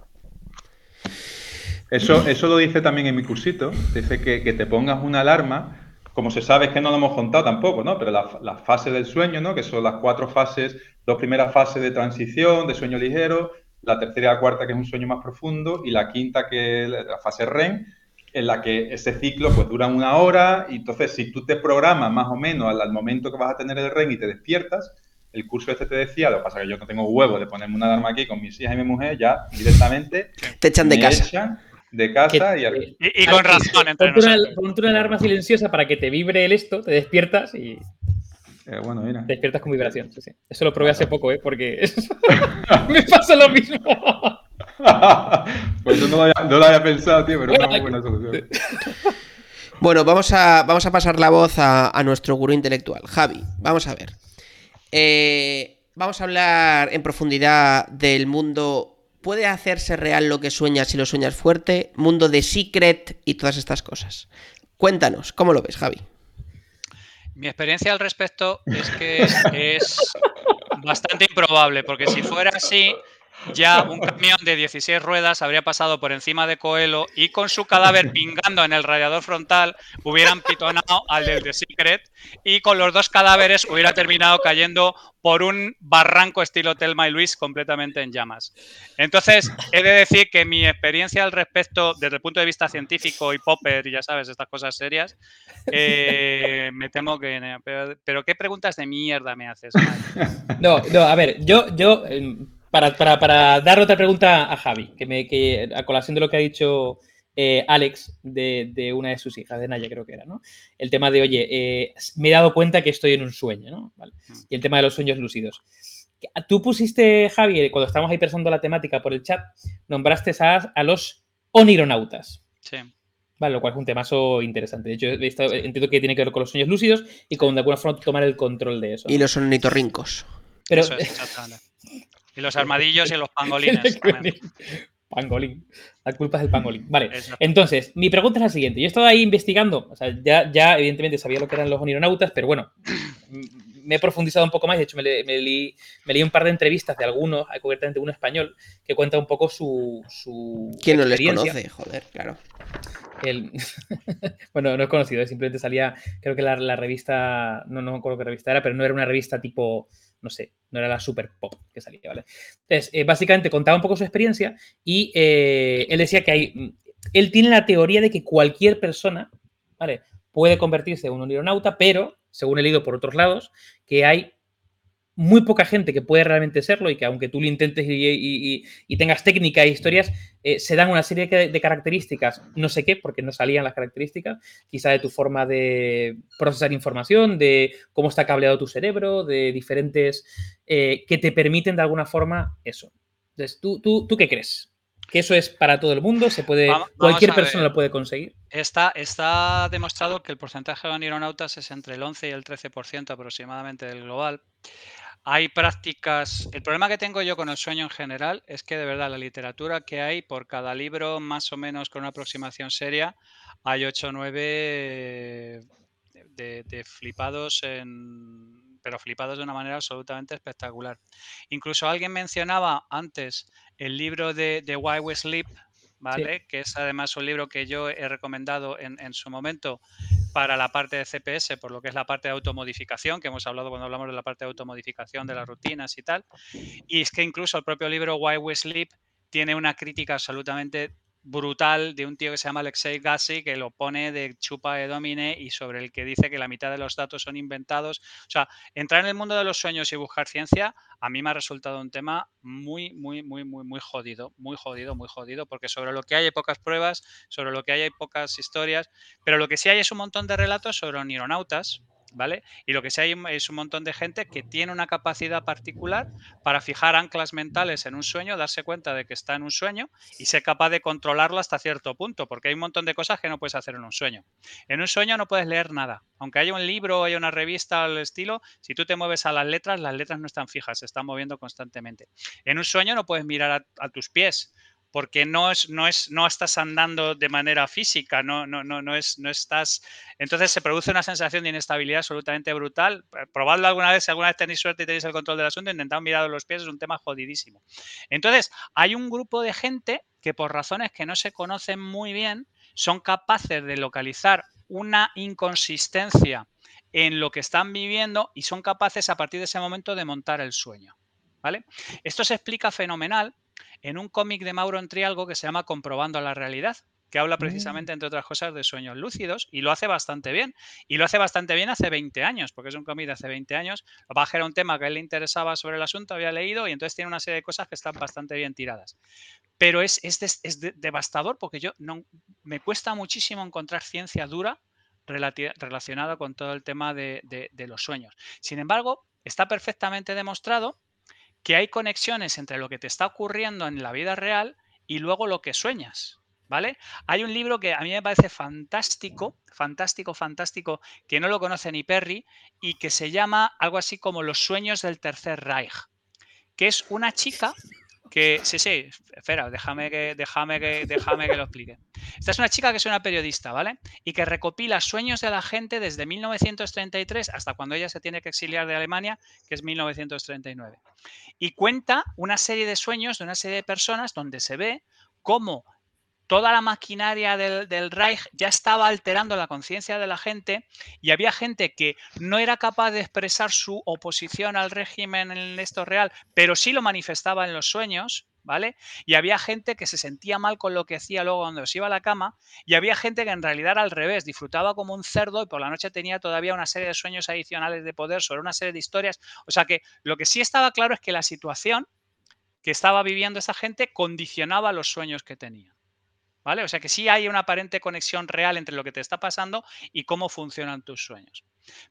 Eso, eso lo dice también en mi cursito. Dice que, que te pongas una alarma. Como se sabe, es que no lo hemos contado tampoco, ¿no? Pero la, la fase del sueño, ¿no? Que son las cuatro fases, dos primeras fases de transición, de sueño ligero, la tercera y la cuarta, que es un sueño más profundo, y la quinta, que es la fase REM, en la que ese ciclo pues dura una hora, y entonces si tú te programas más o menos al, al momento que vas a tener el REM y te despiertas, el curso este te decía, lo que pasa es que yo no tengo huevo de ponerme una alarma aquí con mis hijas y mi mujer, ya directamente Te echan de casa. echan de casa Que- y al- Y, y con razón entre Ponte una, nosotros. ponte una alarma silenciosa para que te vibre el esto, te despiertas y eh, bueno, mira. te despiertas con vibración. sí, sí. Eso lo probé hace poco, ¿eh? Porque me pasa lo mismo. pues eso no lo, había, no lo había pensado, tío, pero es una muy buena solución. Bueno, vamos a, vamos a pasar la voz a, a nuestro gurú intelectual. Javi, vamos a ver. Eh, vamos a hablar en profundidad del mundo. ¿Puede hacerse real lo que sueñas si lo sueñas fuerte? Mundo de secret y todas estas cosas. Cuéntanos, ¿cómo lo ves, Javi? Mi experiencia al respecto es que es bastante improbable, porque si fuera así, ya un camión de 16 ruedas habría pasado por encima de Coelho y con su cadáver pingando en el radiador frontal hubieran pitonado al del The Secret y con los dos cadáveres hubiera terminado cayendo por un barranco estilo Telma y Luis completamente en llamas. Entonces, he de decir que mi experiencia al respecto, desde el punto de vista científico y popper, y ya sabes, estas cosas serias, eh, me temo que... Pero, ¿qué preguntas de mierda me haces? Mike? No, no, a ver, yo, yo eh, para, para, para dar otra pregunta a Javi, que, me, que a colación de lo que ha dicho eh, Alex de, de una de sus hijas, de Naya creo que era, ¿no? El tema de, oye, eh, me he dado cuenta que estoy en un sueño, ¿no? Vale. Y el tema de los sueños lúcidos. Tú pusiste, Javi, cuando estábamos ahí pensando la temática por el chat, nombraste a, a los onironautas. Sí. Vale, lo cual es un temazo interesante. De hecho, he estado- entiendo que tiene que ver con los sueños lúcidos y con de alguna forma tomar el control de eso. ¿no? Y los ornitorrincos. Pero, Eso es. Y los armadillos y los pangolines. Pangolín. La culpa es del pangolín. Vale. Entonces, mi pregunta es la siguiente. Yo he estado ahí investigando. O sea, ya, ya evidentemente sabía lo que eran los onironautas, pero bueno, me he profundizado un poco más. De hecho, me, le- me leí, me leí un par de entrevistas de algunos, hay concretamente uno español, que cuenta un poco su. su ¿Quién no les experiencia. conoce? Joder, claro. El- bueno, no es conocido, simplemente salía, creo que la, la revista, no, no me acuerdo qué revista era, pero no era una revista tipo, no sé, no era la Super Pop que salía, ¿vale? Entonces, eh, básicamente contaba un poco su experiencia y eh, él decía que hay, él tiene la teoría de que cualquier persona, ¿vale? Puede convertirse en un aeronauta, pero, según he leído por otros lados, que hay muy poca gente que puede realmente serlo y que aunque tú lo intentes y, y- tengas técnica e historias, eh, se dan una serie de, de características, no sé qué, porque no salían las características, quizá de tu forma de procesar información, de cómo está cableado tu cerebro, de diferentes, eh, que te permiten de alguna forma eso. Entonces, ¿tú, tú, ¿tú qué crees? ¿Que eso es para todo el mundo? ¿Se puede, Vamos- cualquier persona lo puede conseguir? Está, está demostrado que el porcentaje de onironautas es entre el 11 y el 13% aproximadamente del global. Hay prácticas. El problema que tengo yo con el sueño en general es que de verdad la literatura que hay por cada libro, más o menos con una aproximación seria, hay 8 o 9 de, de flipados en. Pero flipados de una manera absolutamente espectacular. Incluso alguien mencionaba antes el libro de, de Why We Sleep, ¿vale? Que es además un libro que yo he recomendado en, en, su momento para la parte de CPS, por lo que es la parte de automodificación, que hemos hablado cuando hablamos de la parte de automodificación de las rutinas y tal. Y es que incluso el propio libro Why We Sleep tiene una crítica absolutamente brutal de un tío que se llama Alexei Gassi, que lo pone de chupa de domine y sobre el que dice que la mitad de los datos son inventados. O sea, entrar en el mundo de los sueños y buscar ciencia, a mí me ha resultado un tema muy, muy, muy, muy, muy jodido, muy jodido, muy jodido, porque sobre lo que hay hay pocas pruebas, sobre lo que hay hay pocas historias, pero lo que sí hay es un montón de relatos sobre neuronautas, ¿vale? Y lo que sí hay es un montón de gente que tiene una capacidad particular para fijar anclas mentales en un sueño, darse cuenta de que está en un sueño y ser capaz de controlarlo hasta cierto punto, porque hay un montón de cosas que no puedes hacer en un sueño. En un sueño no puedes leer nada. Aunque haya un libro o haya una revista al estilo, si tú te mueves a las letras, las letras no están fijas, se están moviendo constantemente. En un sueño no puedes mirar a, a tus pies, porque no es, no es, no estás andando de manera física, no, no, no, no es, no estás. Entonces se produce una sensación de inestabilidad absolutamente brutal. Eh, probadlo alguna vez, si alguna vez tenéis suerte y tenéis el control del asunto, intentad mirar los pies, es un tema jodidísimo. Entonces, hay un grupo de gente que por razones que no se conocen muy bien, son capaces de localizar una inconsistencia en lo que están viviendo y son capaces a partir de ese momento de montar el sueño. ¿Vale? Esto se explica fenomenal en un cómic de Mauro Entrialgo que se llama Comprobando la realidad, que habla mm. precisamente, entre otras cosas, de sueños lúcidos y lo hace bastante bien. Y lo hace bastante bien hace 20 años, porque es un cómic de hace 20 años. Baja era un tema que a él le interesaba sobre el asunto, había leído y entonces tiene una serie de cosas que están bastante bien tiradas. Pero es, es, devastador porque yo no, me cuesta muchísimo encontrar ciencia dura relacionada con todo el tema de los sueños. Sin embargo, está perfectamente demostrado que hay conexiones entre lo que te está ocurriendo en la vida real y luego lo que sueñas. ¿Vale? Hay un libro que a mí me parece fantástico, fantástico, fantástico, que no lo conoce ni Perry, y que se llama algo así como Los sueños del Tercer Reich, que es una chica que, sí, sí, espera, déjame que, déjame que, déjame que lo explique. Esta es una chica que es una periodista, ¿vale? Y que recopila sueños de la gente desde 1933 hasta cuando ella se tiene que exiliar de Alemania, que es 1939. Y cuenta una serie de sueños de una serie de personas donde se ve cómo toda la maquinaria del, Reich ya estaba alterando la conciencia de la gente y había gente que no era capaz de expresar su oposición al régimen en esto real, pero sí lo manifestaba en los sueños, ¿vale? Y había gente que se sentía mal con lo que hacía luego cuando se iba a la cama y había gente que en realidad era al revés, disfrutaba como un cerdo y por la noche tenía todavía una serie de sueños adicionales de poder sobre una serie de historias. O sea que lo que sí estaba claro es que la situación que estaba viviendo esa gente condicionaba los sueños que tenía. ¿Vale? O sea que sí hay una aparente conexión real entre lo que te está pasando y cómo funcionan tus sueños.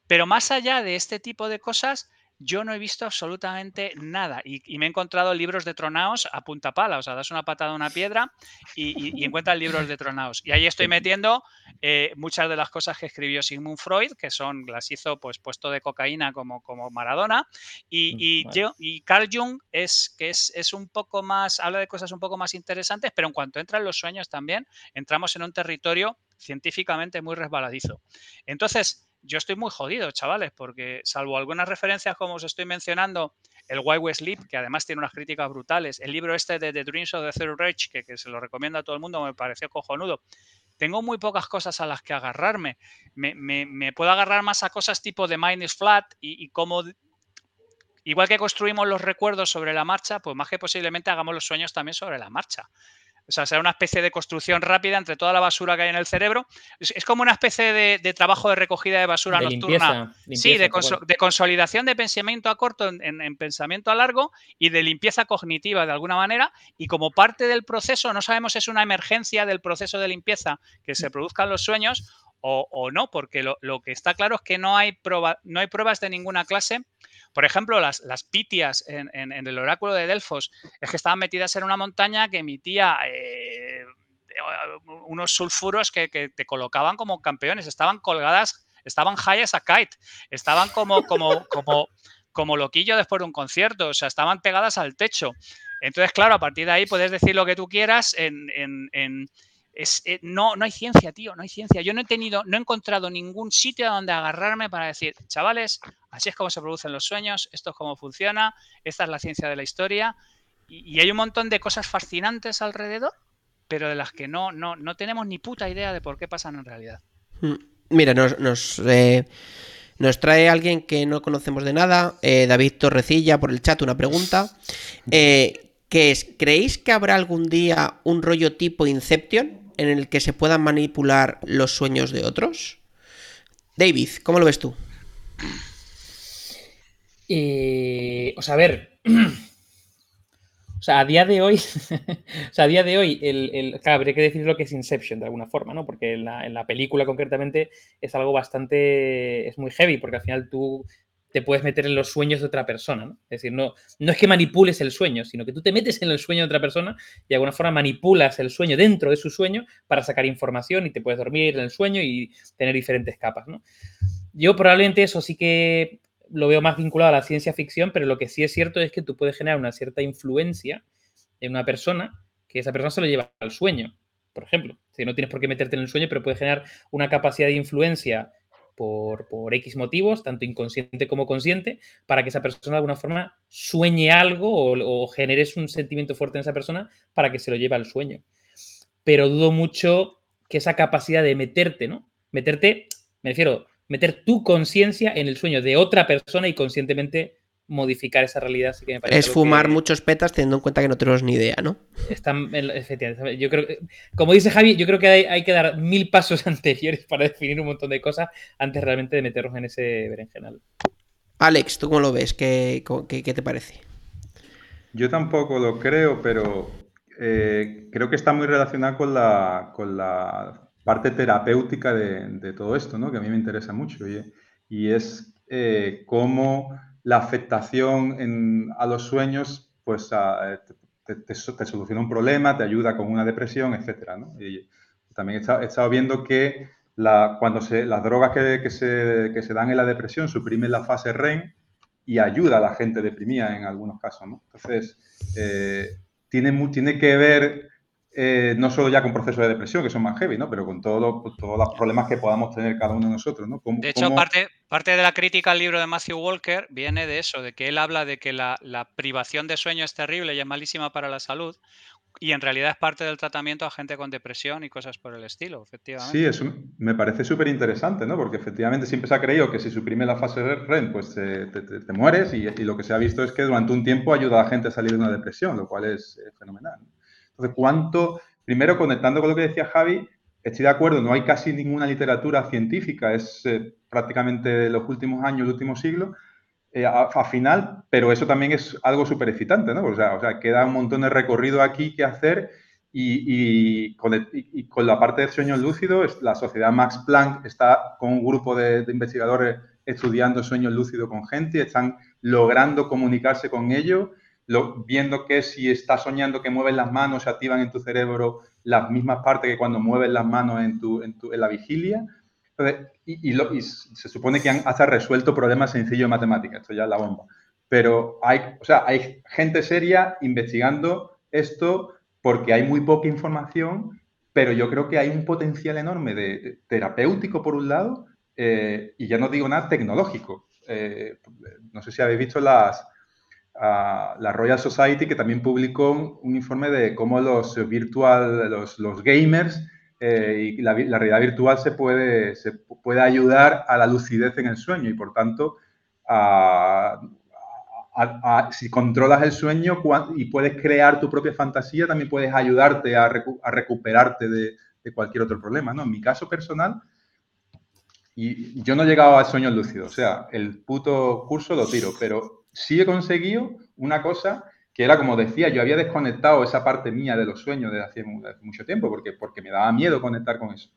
Pero más allá de este tipo de cosas, yo no he visto absolutamente nada y, me he encontrado libros de tronaos a punta pala, o sea, das una patada a una piedra y, encuentras libros de tronaos. Y ahí estoy metiendo eh, muchas de las cosas que escribió Sigmund Freud, que son, las hizo pues puesto de cocaína como, como Maradona, y, mm, yo, y Carl Jung es que es, es un poco más, habla de cosas un poco más interesantes, pero en cuanto entran los sueños también, entramos en un territorio científicamente muy resbaladizo. Entonces, yo estoy muy jodido, chavales, porque salvo algunas referencias como os estoy mencionando, el Why We Sleep, que además tiene unas críticas brutales, el libro este de The Dreams of the Third Reich, que, se lo recomiendo a todo el mundo, me pareció cojonudo. Tengo muy pocas cosas a las que agarrarme. Me, puedo agarrar más a cosas tipo de Mind is Flat y, y cómo igual que construimos los recuerdos sobre la marcha, pues más que posiblemente hagamos los sueños también sobre la marcha. O sea, será una especie de construcción rápida entre toda la basura que hay en el cerebro. Es, como una especie de, trabajo de recogida de basura nocturna. sí, de, consolidación de pensamiento a corto en, pensamiento a largo y de limpieza cognitiva de alguna manera. Y como parte del proceso, no sabemos si es una emergencia del proceso de limpieza que se produzcan los sueños o, no, porque lo, que está claro es que no hay, no hay pruebas de ninguna clase por ejemplo, las, pitias en, el oráculo de Delfos es que estaban metidas en una montaña que emitía eh, unos sulfuros que, te colocaban como campeones, estaban colgadas, estaban high as a kite, estaban como, como, como, como loquillo después de un concierto, o sea, estaban pegadas al techo. Entonces, claro, a partir de ahí puedes decir lo que tú quieras en, eh, no, no hay ciencia, tío, no hay ciencia. Yo no he tenido, no he encontrado ningún sitio donde agarrarme para decir, chavales, así es como se producen los sueños, esto es cómo funciona, esta es la ciencia de la historia. Y, hay un montón de cosas fascinantes alrededor, pero de las que no, no, no tenemos ni puta idea de por qué pasan en realidad. Mm. Mira, nos, nos, eh, nos trae alguien que no conocemos de nada, eh, David Torrecilla, por el chat, una pregunta. Eh, que es, ¿creéis que habrá algún día un rollo tipo Inception en el que se puedan manipular los sueños de otros? David, ¿cómo lo ves tú? Eh, o sea, a ver. O sea, a día de hoy, o sea, a día de hoy, el, el- claro, habría que decir lo que es Inception de alguna forma, ¿no? Porque en la, en la película concretamente es algo bastante, es muy heavy, porque al final tú te puedes meter en los sueños de otra persona, ¿no? Es decir, no, no es que manipules el sueño, sino que tú te metes en el sueño de otra persona y de alguna forma manipulas el sueño dentro de su sueño para sacar información y te puedes dormir en el sueño y tener diferentes capas, ¿no? Yo probablemente eso sí que lo veo más vinculado a la ciencia ficción, pero lo que sí es cierto es que tú puedes generar una cierta influencia en una persona que esa persona se lo lleva al sueño, por ejemplo. Si no tienes por qué meterte en el sueño, pero puedes generar una capacidad de influencia por, X motivos, tanto inconsciente como consciente, para que esa persona de alguna forma sueñe algo o, o generes un sentimiento fuerte en esa persona para que se lo lleve al sueño. Pero dudo mucho que esa capacidad de meterte, ¿no? Meterte, me refiero, meter tu conciencia en el sueño de otra persona y conscientemente modificar esa realidad. Sí que me parece Es fumar que muchos petas teniendo en cuenta que no tenemos ni idea, ¿no? está en- efectivamente, yo creo que- como dice Javi, yo creo que hay, hay que dar mil pasos anteriores para definir un montón de cosas antes realmente de meternos en ese berenjenal. Alex, ¿tú cómo lo ves? ¿Qué, qué- qué te parece? Yo tampoco lo creo, pero eh, creo que está muy relacionado con la, con la parte terapéutica de, de todo esto, ¿no? Que a mí me interesa mucho. Y, y es eh, cómo la afectación en- a los sueños, pues a- te, te- te soluciona un problema, te ayuda con una depresión, etcétera, ¿no? Y también he estado, he estado viendo que la- cuando se, las drogas que, que se, que se dan en la depresión suprimen la fase REM y ayuda a la gente deprimida en algunos casos, ¿no? Entonces, eh, tiene, tiene que ver eh, no solo ya con procesos de depresión, que son más heavy, ¿no? Pero con todo lo- pues, todos los problemas que podamos tener cada uno de nosotros, ¿no? De hecho, cómo- parte, parte de la crítica al libro de Matthew Walker viene de eso, de que él habla de que la, la privación de sueño es terrible y es malísima para la salud, y en realidad es parte del tratamiento a gente con depresión y cosas por el estilo, efectivamente. Sí, eso me parece súper interesante, ¿no? Porque efectivamente siempre se ha creído que si suprime la fase REM, pues eh, te, te- te mueres y, y lo que se ha visto es que durante un tiempo ayuda a la gente a salir de una depresión, lo cual es fenomenal. ¿no? Entonces, ¿cuánto? Primero, conectando con lo que decía Javi, estoy de acuerdo, no hay casi ninguna literatura científica, es eh, prácticamente los últimos años, el último siglo, eh, a, final, pero eso también es algo súper excitante, ¿no? O sea, o sea, queda un montón de recorrido aquí que hacer y, y con, y- y con la parte de sueños lúcidos, la sociedad Max Planck está con un grupo de, de investigadores estudiando sueños lúcidos con gente, están logrando comunicarse con ellos, lo- viendo que si estás soñando que mueves las manos, se activan en tu cerebro las mismas partes que cuando mueves las manos en, tu, en, tu- en la vigilia. Y, y lo- y se supone que han hasta resuelto problemas sencillos de matemáticas, esto ya es la bomba. Pero hay, o sea, hay gente seria investigando esto porque hay muy poca información, pero yo creo que hay un potencial enorme de, de terapéutico por un lado, eh, y ya no digo nada tecnológico. Eh, no sé si habéis visto las, la Royal Society, que también publicó un informe de cómo los virtual, los, gamers eh, y la, realidad virtual se puede, se puede ayudar a la lucidez en el sueño y por tanto, si controlas el sueño y puedes crear tu propia fantasía, también puedes ayudarte a, recu- a recuperarte de, de cualquier otro problema. ¿no? En mi caso personal, y yo no he llegado a sueños lúcidos, o sea, el puto curso lo tiro, pero sí he conseguido una cosa que era, como decía, yo había desconectado esa parte mía de los sueños desde hace, mu- hace mucho tiempo, porque, porque me daba miedo conectar con eso.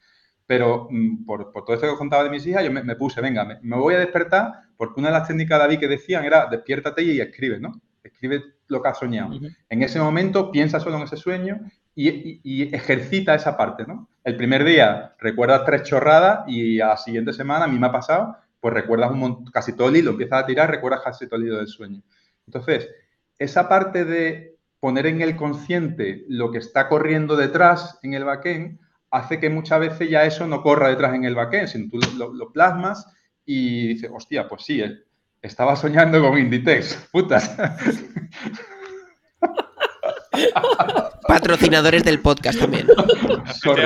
Pero mm, por, por todo esto que os contaba de mis hijas, yo me, me puse, venga, me, me voy a despertar, porque una de las técnicas, David, que decían era, despiértate y escribe, ¿no? Escribe lo que has soñado. En ese momento piensa solo en ese sueño y, y- y ejercita esa parte, ¿no? El primer día recuerdas tres chorradas y a la siguiente semana, a mí me ha pasado, pues recuerdas un mon- casi todo el hilo, empiezas a tirar, recuerdas casi todo el hilo del sueño. Entonces, esa parte de poner en el consciente lo que está corriendo detrás en el backend hace que muchas veces ya eso no corra detrás en el backend, sino tú lo, lo- lo plasmas y dices, hostia, pues sí, eh, estaba soñando con Inditex, putas. Patrocinadores del podcast también. Sorry.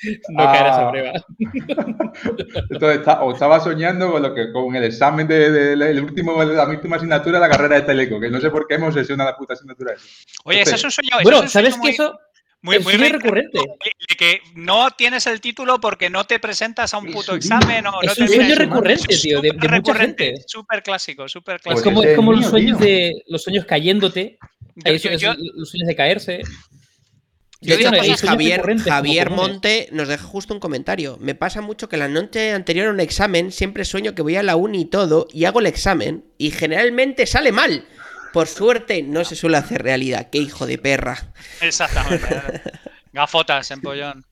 No caerás a Ah. prueba. Entonces, está- o estaba soñando con lo que con el examen de, de- de- el último, la última asignatura de la carrera de Teleco, que no sé por qué me obsesiona la puta asignatura esa. Oye, ese es un sueño. Bueno, un ¿sabes sueño que muy- eso muy, es muy recurrente? De que no tienes el título porque no te presentas a un puto examen o no Es un sueño recurrente, tío, de, de súper mucha recurrente, gente. Súper clásico, súper Es Pues clásico. como, es como los sueños tío. de los sueños cayéndote. Yo- Eso yo- es yo- los sueños de caerse. De hecho, Javier. Monte nos deja justo un comentario. Me pasa mucho que la noche anterior a un examen siempre sueño que voy a la uni y todo y hago el examen y generalmente sale mal. Por suerte no se suele hacer realidad. Qué hijo de perra. Exactamente. Gafotas, empollón.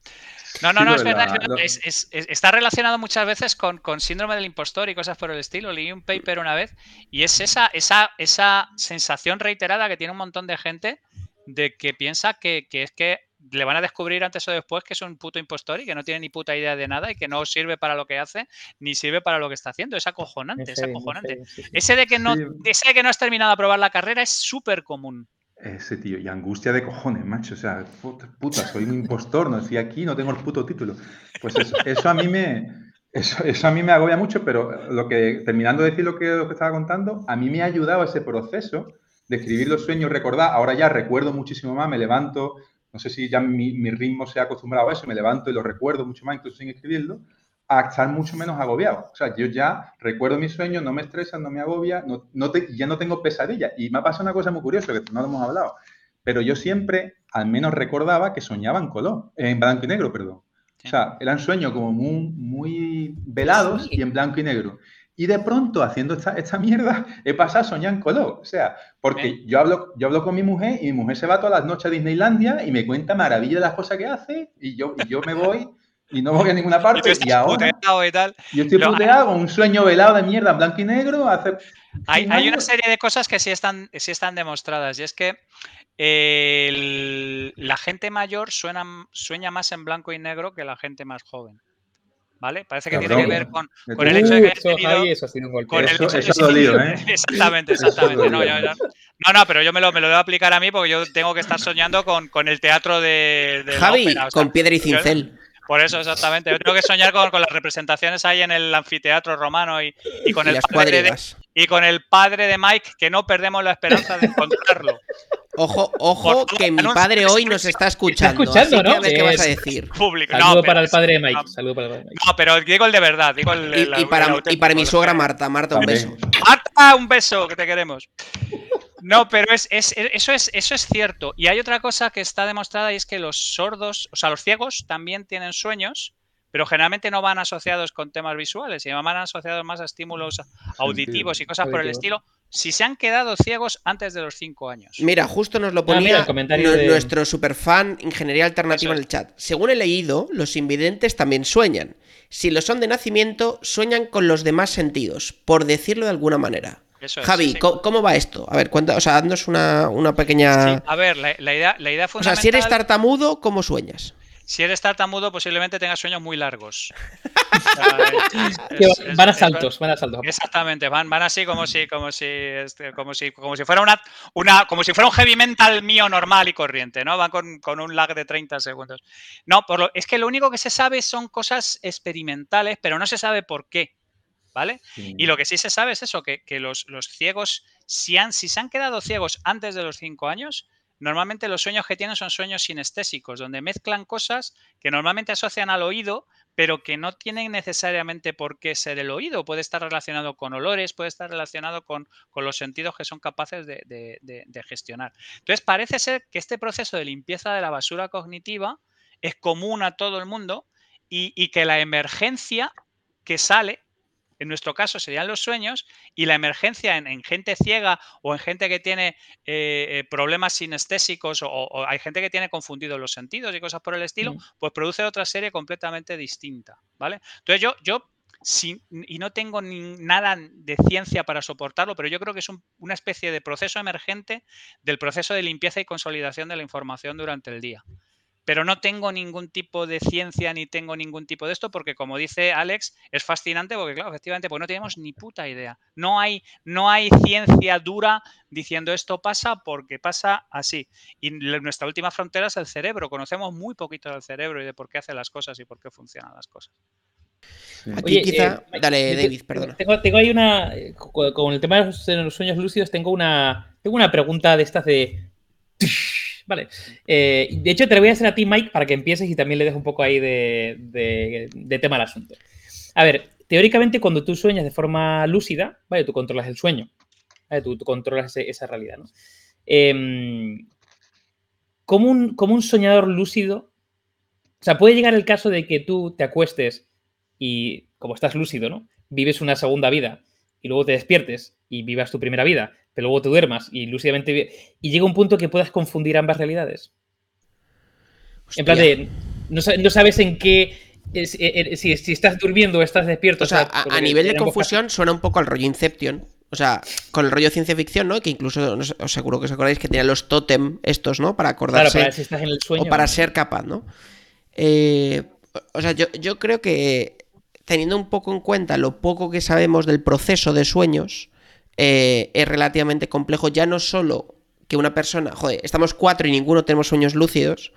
No, no, no, es verdad. la- es verdad, lo- es- es- es- está relacionado muchas veces con, con síndrome del impostor y cosas por el estilo. Leí un paper una vez y es esa, esa, esa sensación reiterada que tiene un montón de gente de que piensa que, que es que le van a descubrir antes o después que es un puto impostor y que no tiene ni puta idea de nada y que no sirve para lo que hace ni sirve para lo que está haciendo. Es acojonante, es acojonante. heavy, sí, sí. Ese de que no, Sí. ese de que no has terminado de aprobar la carrera es súper común. Ese tío, y angustia de cojones, macho. O sea, puta, puta, soy un impostor, no estoy aquí, no tengo el puto título. Pues eso, eso a mí me. Eso, eso a mí me agobia mucho, pero lo que, terminando de decir lo que, lo que estaba contando, a mí me ha ayudado ese proceso de escribir los sueños, recordar. Ahora ya recuerdo muchísimo más, me levanto, no sé si ya mi, mi ritmo se ha acostumbrado a eso, me levanto y lo recuerdo mucho más, incluso sin escribirlo, a estar mucho menos agobiado. O sea, yo ya recuerdo mis sueños, no me estresan, no me agobia, no, no te- ya no tengo pesadillas. Y me ha pasado una cosa muy curiosa, que no lo hemos hablado, pero yo siempre, al menos recordaba que soñaba en color, en blanco y negro, perdón. O sea, eran sueños como muy, muy velados Sí. y en blanco y negro. Y de pronto, haciendo esta, esta mierda, he pasado a soñar en color. O sea, porque yo hablo, yo hablo con mi mujer y mi mujer se va todas las noches a Disneylandia y me cuenta maravilla de las cosas que hace y yo, y yo me voy y no voy a ninguna Y parte. estás Y ahora y tal. yo estoy Lo- puteado un sueño velado de mierda en blanco y negro. Hace Hay, hay una serie de cosas que sí están, sí están demostradas y es que el- la gente mayor suena, sueña más en blanco y negro que la gente más joven. ¿Vale? Parece que tiene que ver con, con el hecho de que haya eso, tenido- Javi, eso ha sido un golpe. con el Eso- hecho- eso dolido, ¿eh? Exactamente, exactamente. No, dolido. yo- yo- no, no, pero yo me lo, me lo debo aplicar a mí porque yo tengo que estar soñando con, con el teatro de, de Javi, ópera, o sea, con piedra y yo- cincel. Por eso, exactamente. Yo tengo que soñar con, con las representaciones ahí en el anfiteatro romano y, y con Y el las padre de. Y con el padre de Mike, que no perdemos la esperanza de encontrarlo. Ojo, ojo, que mi padre hoy nos está escuchando. escuchando, así que ¿no? a ver qué vas a decir. Público. Saludo No, para el padre de Mike. no, Saludo para el padre de Mike. No, pero digo el de verdad, digo el, Y, el- y el para, y auténtico, para mi suegra Marta. Marta, un beso. Marta, un beso, que te queremos. No, pero es, es- eso, es, eso es cierto. Y hay otra cosa que está demostrada y es que los sordos, o sea, los ciegos también tienen sueños, pero generalmente no van asociados con temas visuales, sino van asociados más a estímulos auditivos y cosas por el estilo. Si se han quedado ciegos antes de los cinco años. Mira, justo nos lo Ah, mira, ponía el comentario nu- de- nuestro superfan Ingeniería Alternativa Eso en el chat. Según he leído, los invidentes también sueñan. Si lo son de nacimiento, sueñan con los demás sentidos, por decirlo de alguna manera. Eso es, Javi, sí, sí. ¿cómo, cómo va esto? A ver, cuenta, o sea, haznos una, una pequeña... Sí, a ver, la, la idea, la idea o sea, fundamental... si eres tartamudo, ¿cómo sueñas? Si eres tartamudo, posiblemente tengas sueños muy largos. Es- es- van a es- saltos, van a saltos. Exactamente, van, van así como si, como si, este, como si, como si fuera una, una, como si fuera un heavy mental mío normal y corriente, ¿no? Van con, con un lag de 30 segundos. No, por lo, es que lo único que se sabe son cosas experimentales, pero no se sabe por qué, ¿vale? Y lo que sí se sabe es eso, que, que los, los ciegos, si, han, si se han quedado ciegos antes de los 5 años, normalmente los sueños que tienen son sueños sinestésicos, donde mezclan cosas que normalmente asocian al oído, pero que no tienen necesariamente por qué ser el oído. Puede estar relacionado con olores, puede estar relacionado con, los sentidos que son capaces de, gestionar. Entonces, parece ser que este proceso de limpieza de la basura cognitiva es común a todo el mundo y que la emergencia que sale, en nuestro caso serían los sueños, y la emergencia en, en gente ciega o en gente que tiene eh, eh, problemas sinestésicos o, o hay gente que tiene confundidos los sentidos y cosas por el estilo, Mm. pues produce otra serie completamente distinta, ¿vale? Entonces yo, yo sin- y no tengo ni nada de ciencia para soportarlo, pero yo creo que es un- una especie de proceso emergente del proceso de limpieza y consolidación de la información durante el día. Pero no tengo ningún tipo de ciencia ni tengo ningún tipo de esto, porque como dice Alex, es fascinante porque, claro, efectivamente, pues no tenemos ni puta idea. No hay, no hay ciencia dura diciendo esto pasa porque pasa así. Y nuestra última frontera es el cerebro. Conocemos muy poquito del cerebro y de por qué hace las cosas y por qué funcionan las cosas. Aquí quizá. Eh, Dale, David, perdona. Tengo, ahí una. Con el tema de los sueños lúcidos, tengo una, tengo una pregunta de estas de. Vale. Eh, de hecho, te la voy a hacer a ti, Mike, para que empieces y también le des un poco ahí de, tema al asunto. A ver, teóricamente, cuando tú sueñas de forma lúcida, ¿vale? Tú controlas el sueño. Tú, controlas esa realidad, ¿no? Em, un, como un soñador lúcido. O sea, puede llegar el caso de que tú te acuestes y, como estás lúcido, ¿no? Vives una segunda vida y luego te despiertes y vivas tu primera vida pero luego te duermas y lúcidamente... Y llega un punto que puedas confundir ambas realidades. En plan de, no, sabes en qué... Si, estás durmiendo o estás despierto. O sea, a, nivel de confusión suena un poco al rollo Inception. O sea, con el rollo ciencia ficción, ¿no? Que incluso os seguro que os acordáis que tenían los totem estos, ¿no? Para acordarse. Claro, para si estás en el sueño. O para ser capaz, ¿no? Eh, o sea, yo, yo creo que teniendo un poco en cuenta lo poco que sabemos del proceso de sueños, eh, es relativamente complejo, ya no solo que una persona, joder, estamos cuatro y ninguno tenemos sueños lúcidos,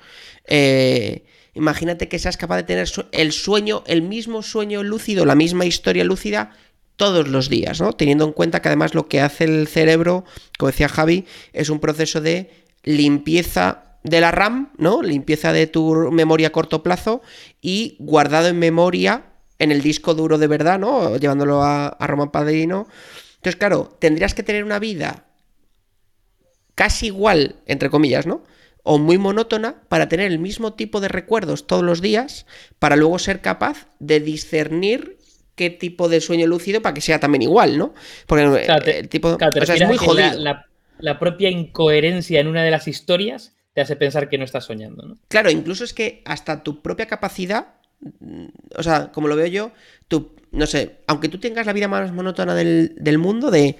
eh, imagínate que seas capaz de tener el sueño, el mismo sueño lúcido, la misma historia lúcida todos los días, ¿no? Teniendo en cuenta que además lo que hace el cerebro, como decía Javi, es un proceso de limpieza de la RAM, ¿no? Limpieza de tu memoria a corto plazo y guardado en memoria en el disco duro de verdad, ¿no? Llevándolo a, a Román Padrino entonces, claro, tendrías que tener una vida casi igual, entre comillas, ¿no? O muy monótona para tener el mismo tipo de recuerdos todos los días, para luego ser capaz de discernir qué tipo de sueño lúcido para que sea también igual, ¿no? Porque el tipo. o sea, es muy jodido. La, propia incoherencia en una de las historias te hace pensar que no estás soñando, ¿no? Claro, incluso es que hasta tu propia capacidad, o sea, como lo veo yo, tu no sé, aunque tú tengas la vida más monótona del, mundo de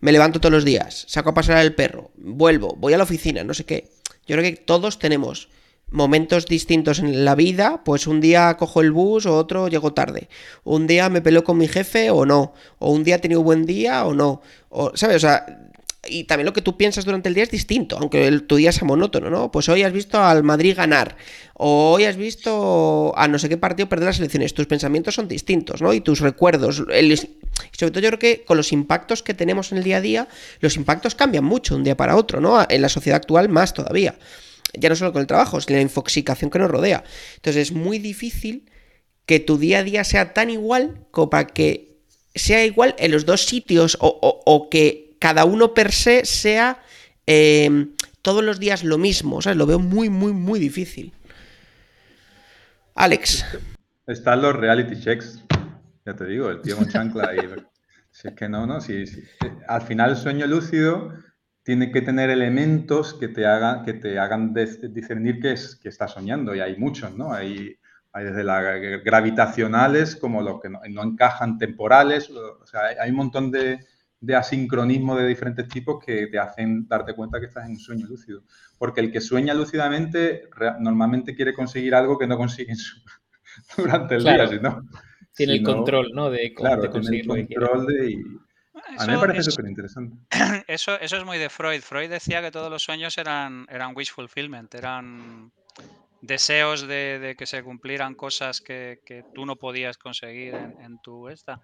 me levanto todos los días, saco a pasar al perro, vuelvo, voy a la oficina, no sé qué. Yo creo que todos tenemos momentos distintos en la vida, pues un día cojo el bus o otro llego tarde. Un día me peleo con mi jefe o no. O un día he tenido un buen día o no. O, ¿Sabes? O sea, y también lo que tú piensas durante el día es distinto, aunque el, tu día sea monótono, ¿no? Pues hoy has visto al Madrid ganar, o hoy has visto a no sé qué partido perder las elecciones, tus pensamientos son distintos, ¿no? Y tus recuerdos, sobre todo yo creo que con los impactos que tenemos en el día a día, los impactos cambian mucho un día para otro, ¿no? En la sociedad actual más todavía. Ya no solo con el trabajo, es la infoxicación que nos rodea. Entonces es muy difícil que tu día a día sea tan igual como para que sea igual en los dos sitios o, o que cada uno per se sea em, todos los días lo mismo. ¿sabes? Lo veo muy, muy, muy difícil. Alex. Están los reality checks. Ya te digo, el tío con chancla y. Si es que no, no. Si, al final el sueño lúcido tiene que tener elementos que te hagan, que te hagan discernir que, es, que estás soñando. Y hay muchos, ¿no? Hay, hay desde las gravitacionales como los que no, no encajan temporales. O sea, hay un montón de, de asincronismo de diferentes tipos que te hacen darte cuenta que estás en un sueño lúcido. Porque el que sueña lúcidamente normalmente quiere conseguir algo que no consigue durante el día, si no. Tiene el control, ¿no? De, claro, conseguir el control de... a mí me parece súper interesante. Eso, eso es muy de Freud. Freud decía que todos los sueños eran, eran wish fulfillment, eran deseos de, que se cumplieran cosas que, tú no podías conseguir en, tu esta.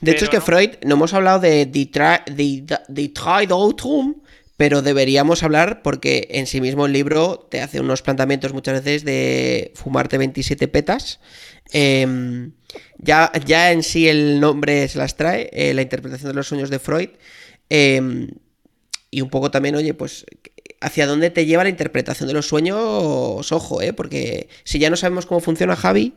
De hecho, es que Freud, no hemos hablado de Detroit Autumn, pero deberíamos hablar porque en sí mismo el libro te hace unos planteamientos muchas veces de fumarte 27 petas. Em, ya, ya en sí el nombre se las trae, eh, la interpretación de los sueños de Freud. Em, y un poco también, oye, pues hacia dónde te lleva la interpretación de los sueños, ojo, ¿eh? Porque si ya no sabemos cómo funciona Javi,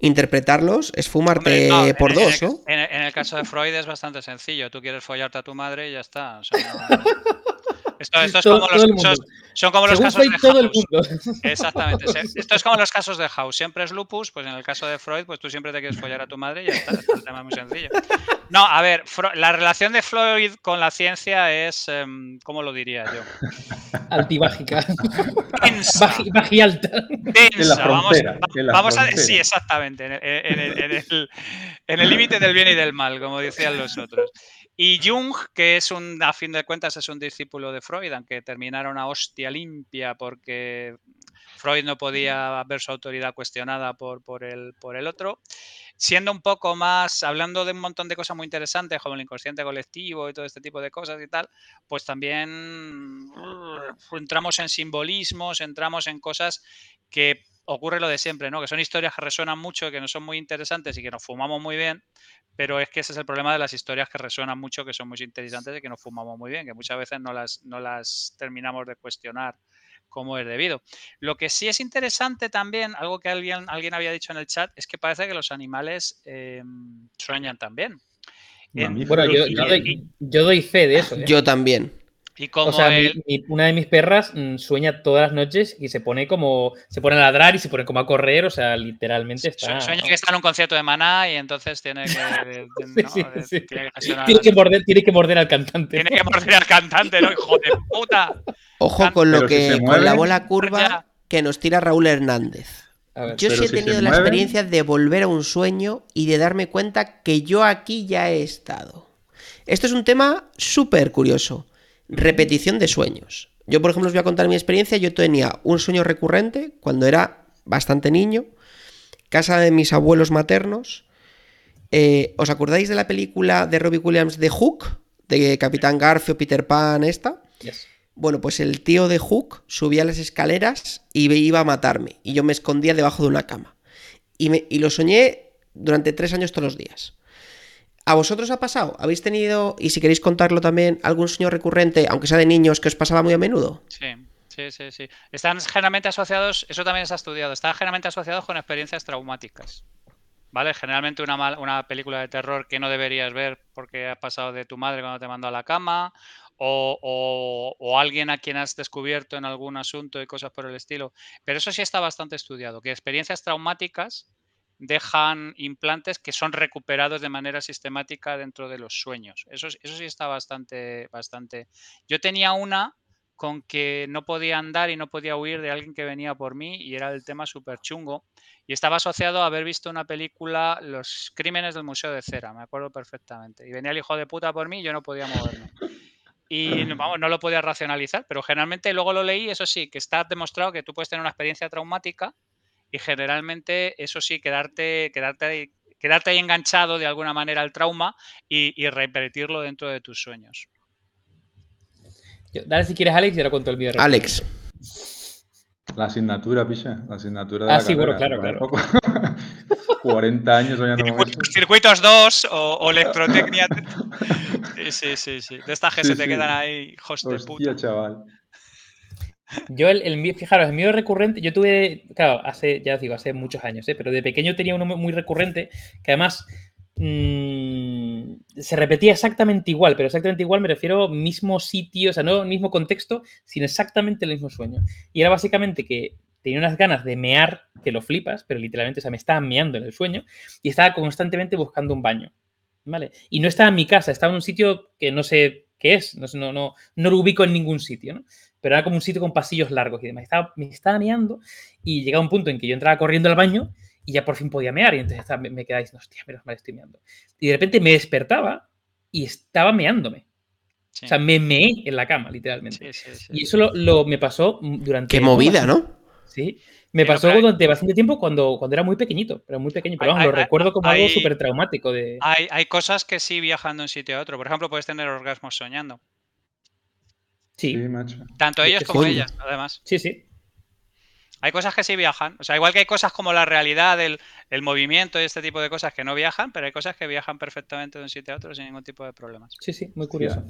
interpretarlos es fumarte por dos, ¿no? En el, caso de Freud es bastante sencillo. Tú quieres follarte a tu madre y ya está. Esto, esto es Todo- como los el casos, son como los Según casos de todo el House. mundo. Exactamente. Esto es como los casos de House. Siempre es lupus, pues en el caso de Freud, pues tú siempre te quieres follar a tu madre y ya está. El tema es muy sencillo. No, a ver, la relación de Freud con la ciencia es, em, ¿cómo lo diría yo? Altibágica. Tensa. Baji, baji alta. Tensa, vamos, la vamos a frontera. sí, exactamente, en el- en el- en el- en el límite del bien y del mal, como decían los otros. Y Jung, que es un, a fin de cuentas, es un discípulo de Freud, aunque terminara una hostia limpia porque Freud no podía ver su autoridad cuestionada por, por, el, por el otro. Siendo un poco más, hablando de un montón de cosas muy interesantes, como el inconsciente colectivo y todo este tipo de cosas y tal, pues también entramos en simbolismos, entramos en cosas que ocurre lo de siempre, ¿no? Que son historias que resuenan mucho, que no son muy interesantes y que nos fumamos muy bien, pero es que ese es el problema de las historias que resuenan mucho, que son muy interesantes y que nos fumamos muy bien, que muchas veces no las, no las terminamos de cuestionar como es debido. Lo que sí es interesante también, algo que alguien, alguien había dicho en el chat, es que parece que los animales eh, sueñan también. En- Bueno, yo, doy, yo doy fe de eso. ¿eh? Yo también. Y como o sea, mi- el- mi- una de mis perras mm, sueña todas las noches y se pone como. Se pone a ladrar y se pone como a correr. O sea, literalmente está. Sueña que está en un concierto de Maná y entonces tiene que, tiene que morder, tiene que morder al cantante. tiene que morder al cantante, ¿no? Hijo de puta. Ojo con lo Pero que con la bola curva ya. que nos tira Raúl Hernández. Ver, Yo sí he si tenido la mueven- experiencia de volver a un sueño y de darme cuenta que yo aquí ya he estado. Esto es un tema súper curioso. Repetición de sueños. Yo, por ejemplo, os voy a contar mi experiencia. Yo tenía un sueño recurrente cuando era bastante niño. Casa de mis abuelos maternos. Eh, ¿Os acordáis de la película de Robbie Williams de Hook? De Capitán Garfio, Peter Pan, esta. yes. Bueno, pues el tío de Hook subía las escaleras y iba a matarme. Y yo me escondía debajo de una cama. Y, me- y lo soñé durante tres años todos los días. ¿A vosotros ha pasado? ¿Habéis tenido, y si queréis contarlo también, algún sueño recurrente, aunque sea de niños, que os pasaba muy a menudo? Sí, sí, sí, sí. Están generalmente asociados, eso también está estudiado, están generalmente asociados con experiencias traumáticas. ¿Vale? Generalmente una, una película de terror que no deberías ver porque ha pasado de tu madre cuando te mandó a la cama, o, o- o alguien a quien has descubierto en algún asunto y cosas por el estilo. Pero eso sí está bastante estudiado, que experiencias traumáticas dejan implantes que son recuperados de manera sistemática dentro de los sueños. Eso, es- eso sí está bastante, bastante. Yo tenía una con que no podía andar y no podía huir de alguien que venía por mí y era el tema súper chungo. Y estaba asociado a haber visto una película, Los Crímenes del Museo de Cera, me acuerdo perfectamente. Y venía el hijo de puta por mí y yo no podía moverme. Y vamos, no lo podía racionalizar, pero generalmente luego lo leí, eso sí, que está demostrado que tú puedes tener una experiencia traumática y generalmente eso sí, quedarte, quedarte, ahí, quedarte ahí enganchado de alguna manera al trauma y, y repetirlo dentro de tus sueños. Yo- dale si quieres, Alex, y ahora cuento el mío. Alex, La asignatura, picha. La asignatura de Ah, la sí, bueno, claro, poco. 40 años soñando con eso. Circuitos, circuitos 2 o, o electrotecnia. Sí, sí, sí, sí. De estas que Sí, se te sí. quedan ahí, hijos de puta. Hostia, chaval. Yo, el, el fijaros, el mío recurrente, yo tuve, claro, hace, ya digo, hace muchos años, ¿eh? pero de pequeño tenía uno muy- recurrente que además mm, se repetía exactamente igual, pero exactamente igual me refiero mismo sitio, o sea, no mismo contexto, sino exactamente el mismo sueño. Y era básicamente que tenía unas ganas de mear, que lo flipas, pero literalmente, o sea, me estaba meando en el sueño y estaba constantemente buscando un baño, ¿vale? Y no estaba en mi casa, estaba en un sitio que no sé qué es, no, no, no, no lo ubico en ningún sitio, ¿no? Pero era como un sitio con pasillos largos y demás. Estaba, me estaba meando y llegaba un punto en que yo entraba corriendo al baño y ya por fin podía mear y entonces estaba- me, me quedaba diciendo, hostia, menos mal estoy meando. Y de repente me despertaba y estaba meándome. Sí, O sea, me meé en la cama, literalmente. sí, sí, sí. Y eso lo, lo- me pasó durante... qué movida, ¿no? Sí. Me pasó pero hay- durante bastante tiempo cuando, cuando era muy pequeñito, pero muy pequeño. Pero Hay- vamos, lo hay- hay- recuerdo como algo súper traumático de... Hay, hay cosas que sí viajan de un sitio a otro. Por ejemplo, puedes tener orgasmos soñando. Sí, Sí, macho. Tanto ¿Qué ellos como coño? ellas, además. sí, sí. Hay cosas que sí viajan. O sea, igual que hay cosas como la realidad, el, el movimiento y este tipo de cosas que no viajan, pero hay cosas que viajan perfectamente de un sitio a otro sin ningún tipo de problemas. Sí, sí, muy curioso.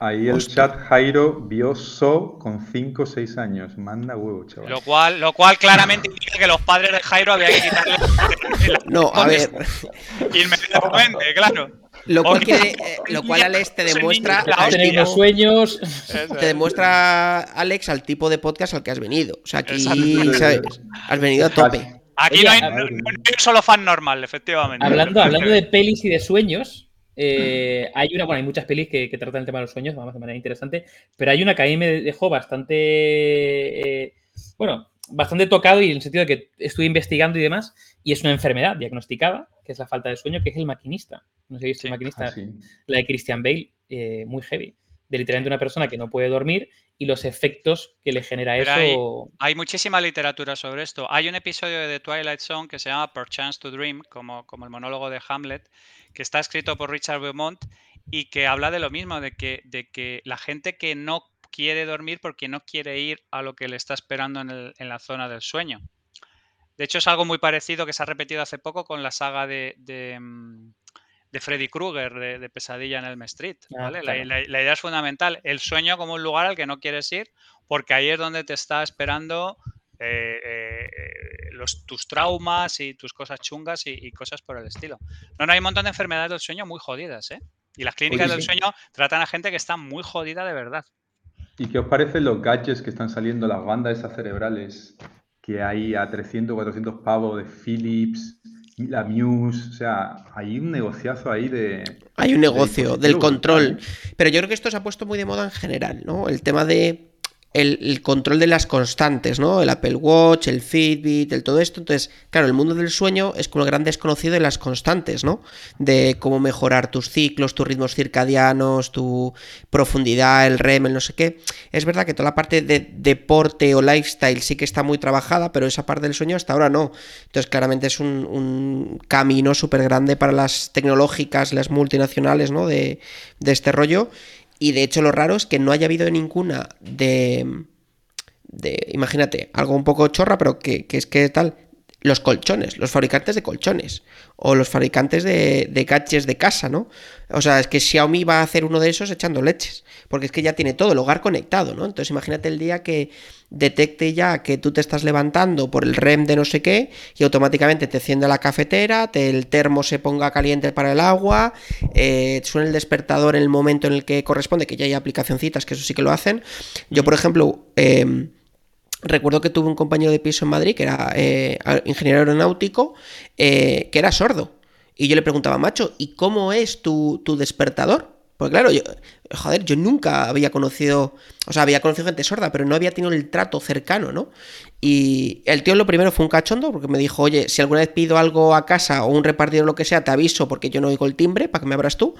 Ahí el Hostia. chat Jairo vio So con 5 o 6 años. Manda huevo, chaval. Lo cual, lo cual claramente indica que los padres de Jairo había que quitarle la- No, a ver, inmediatamente, claro. Lo cual, eh, lo cual Alex te demuestra tipo- sueños. Te es. demuestra Alex al tipo de podcast al que has venido. O sea, aquí. ¿sabes? has venido a tope. Aquí Oye, no, hay, no- un solo fan normal, efectivamente. Hablando, hablando de pelis y de sueños, eh, hay una, bueno, hay muchas pelis que, que tratan el tema de los sueños, vamos, de manera interesante, pero hay una que a mí me dejó bastante, eh, bueno, bastante tocado y en el sentido de que estuve investigando y demás, y es una enfermedad diagnosticada, que es la falta de sueño, que es el maquinista. No sé si es el maquinista, Ah, sí. la de Christian Bale, eh, muy heavy, de literalmente una persona que no puede dormir y los efectos que le genera Pero eso. Hay muchísima literatura sobre esto. Hay un episodio de The Twilight Zone que se llama Perchance to Dream, como, como el monólogo de Hamlet, que está escrito por Richard Beaumont y que habla de lo mismo, de que, de que la gente que no quiere dormir porque no quiere ir a lo que le está esperando en, el- en la zona del sueño. De hecho, es algo muy parecido que se ha repetido hace poco con la saga de, de, mm, de Freddy Krueger, de, de Pesadilla en Elm Street. Ah, ¿vale? La- claro. la- la idea es fundamental. El sueño como un lugar al que no quieres ir porque ahí es donde te está esperando eh, eh, eh, los, tus traumas y tus cosas chungas y, y cosas por el estilo. No, no, hay un montón de enfermedades del sueño muy jodidas, ¿eh? Y las clínicas Oye, del sí. sueño tratan a gente que está muy jodida de verdad. ¿Y qué os parecen los gadgets que están saliendo, las bandas esas cerebrales que hay a 300, 400 pavos de Philips, la Muse? O sea, hay un negociazo ahí de... Hay un negocio del control. Pero yo creo que esto se ha puesto muy de moda en general, ¿no? El tema de el, control de las constantes, ¿no? El Apple Watch, el Fitbit, el todo esto. Entonces, claro, el mundo del sueño es como el gran desconocido de las constantes, ¿no? De cómo mejorar tus ciclos, tus ritmos circadianos, tu profundidad, el REM, el no sé qué. Es verdad que toda la parte de deporte o lifestyle sí que está muy trabajada, pero esa parte del sueño hasta ahora no. Entonces, claramente es un, camino súper grande para las tecnológicas, las multinacionales, ¿no? De este rollo. Y de hecho, lo raro es que no haya habido ninguna de. de imagínate, algo un poco chorra, pero que, que es que tal. Los colchones, los fabricantes de colchones. O los fabricantes de, de gadgets de casa, ¿no? O sea, es que Xiaomi va a hacer uno de esos echando leches. Porque es que ya tiene todo, el hogar conectado, ¿no? Entonces imagínate el día que detecte ya que tú te estás levantando por el REM de no sé qué y automáticamente te enciende la cafetera, te, el termo se ponga caliente para el agua, eh, suena el despertador en el momento en el que corresponde, que ya hay aplicacioncitas que eso sí que lo hacen. Yo, por ejemplo, eh, Recuerdo que tuve un compañero de piso en Madrid que era eh, ingeniero aeronáutico, eh, que era sordo. Y yo le preguntaba, macho, ¿y cómo es tu, tu despertador? Porque claro, yo, joder, yo nunca había conocido, o sea, había conocido gente sorda, pero no había tenido el trato cercano, ¿no? Y el tío lo primero fue un cachondo, porque me dijo, oye, si alguna vez pido algo a casa o un repartidor o lo que sea, te aviso porque yo no oigo el timbre, para que me abras tú.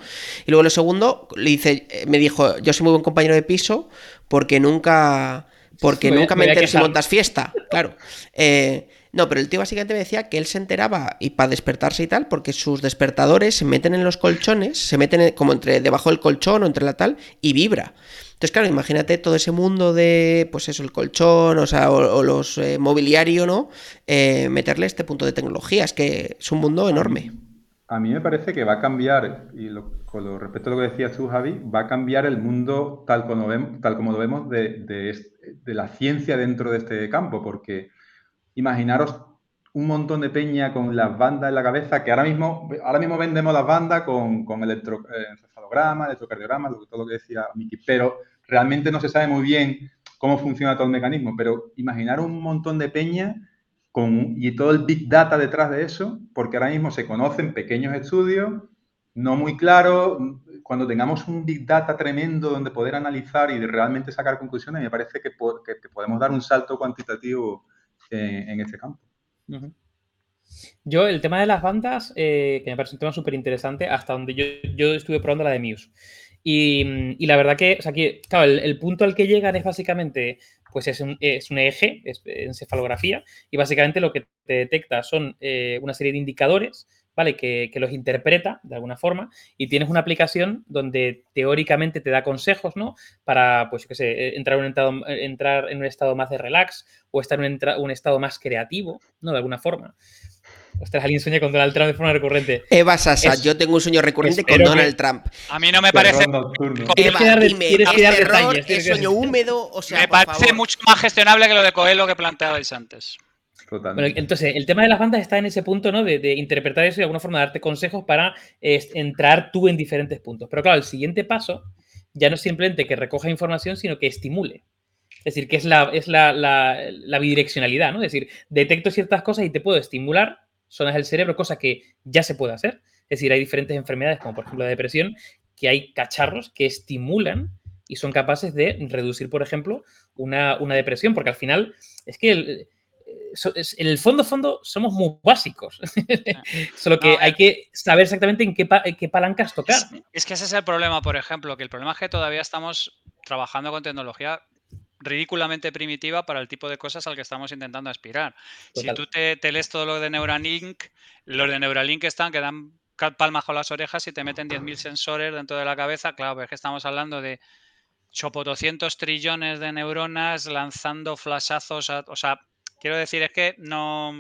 Y luego lo segundo, le dice, me dijo, yo soy muy buen compañero de piso porque nunca porque Me nunca me me entero si montas fiesta, claro. Eh, no, pero el tío básicamente me decía que él se enteraba y para despertarse y tal, porque sus despertadores se meten en los colchones, se meten en- como entre debajo del colchón o entre la tal y vibra. Entonces, claro, imagínate todo ese mundo de, pues eso, el colchón, o sea, o, o los eh, mobiliario, ¿no? Eh, meterle este punto de tecnología, es que es un mundo enorme. A mí me parece que va a cambiar, y lo- con lo, respecto a lo que decías tú, Javi, va a cambiar el mundo tal como lo vemos, tal como lo vemos de, de de la ciencia dentro de este campo, porque imaginaros un montón de peña con las bandas en la cabeza, que ahora mismo, ahora mismo vendemos las bandas con, con electro, electrocardiograma, todo lo que decía Miki, pero realmente no se sabe muy bien cómo funciona todo el mecanismo, pero imaginar un montón de peña con, y todo el big data detrás de eso, porque ahora mismo se conocen pequeños estudios, no muy claros. Cuando tengamos un big data tremendo donde poder analizar y realmente sacar conclusiones, me parece que, po- que- que podemos dar un salto cuantitativo en, en este campo. Yo, el tema de las bandas, eh, que me parece un tema súper interesante, hasta donde yo, estuve probando la de Muse. Y, la verdad que, o sea, que, claro, el, punto al que llegan es básicamente, pues es un, es un eje, es encefalografía, y básicamente lo que te detecta son eh, una serie de indicadores, ¿vale? Que, que los interpreta de alguna forma, y tienes una aplicación donde teóricamente te da consejos, ¿no? Para, pues, yo qué sé, entrar en un estado, entrar en un estado más de relax o estar en un, entra- un estado más creativo, ¿no? De alguna forma. Ostras, alguien sueña con Donald Trump de forma recurrente. Eva Sasa, Es- yo tengo un sueño recurrente con que- Donald Trump. A mí no me parece, Eva, dar- dime, tienes que ¿es dar detalles, es sueño húmedo? O sea, me por parece favor. mucho más gestionable que lo de Coelho que planteabais antes. Bueno, entonces, el tema de las bandas está en ese punto, ¿no? De, interpretar eso y de alguna forma darte consejos para entrar tú en diferentes puntos. Pero claro, el siguiente paso ya no es simplemente que recoja información, sino que estimule. Es decir, que es la, es la, la- bidireccionalidad, ¿no? Es decir, detecto ciertas cosas y te puedo estimular zonas del cerebro, cosa que ya se puede hacer. Es decir, hay diferentes enfermedades, como por ejemplo la depresión, que hay cacharros que estimulan y son capaces de reducir, por ejemplo, una, una depresión, porque al final es que el- so- es- en el fondo, fondo, somos muy básicos. Solo que No, hay eh. que saber exactamente en qué, pa- en qué palancas tocar. Es, es que ese es el problema, por ejemplo, que el problema es que todavía estamos trabajando con tecnología ridículamente primitiva para el tipo de cosas al que estamos intentando aspirar. Si tú te, te lees todo lo de Neuralink, los de Neuralink están que dan palmas con las orejas y te meten 10.000 sensores dentro de la cabeza. Claro, pero es que estamos hablando de chopo 200 trillones de neuronas lanzando flashazos. a- o sea, quiero decir, es que no.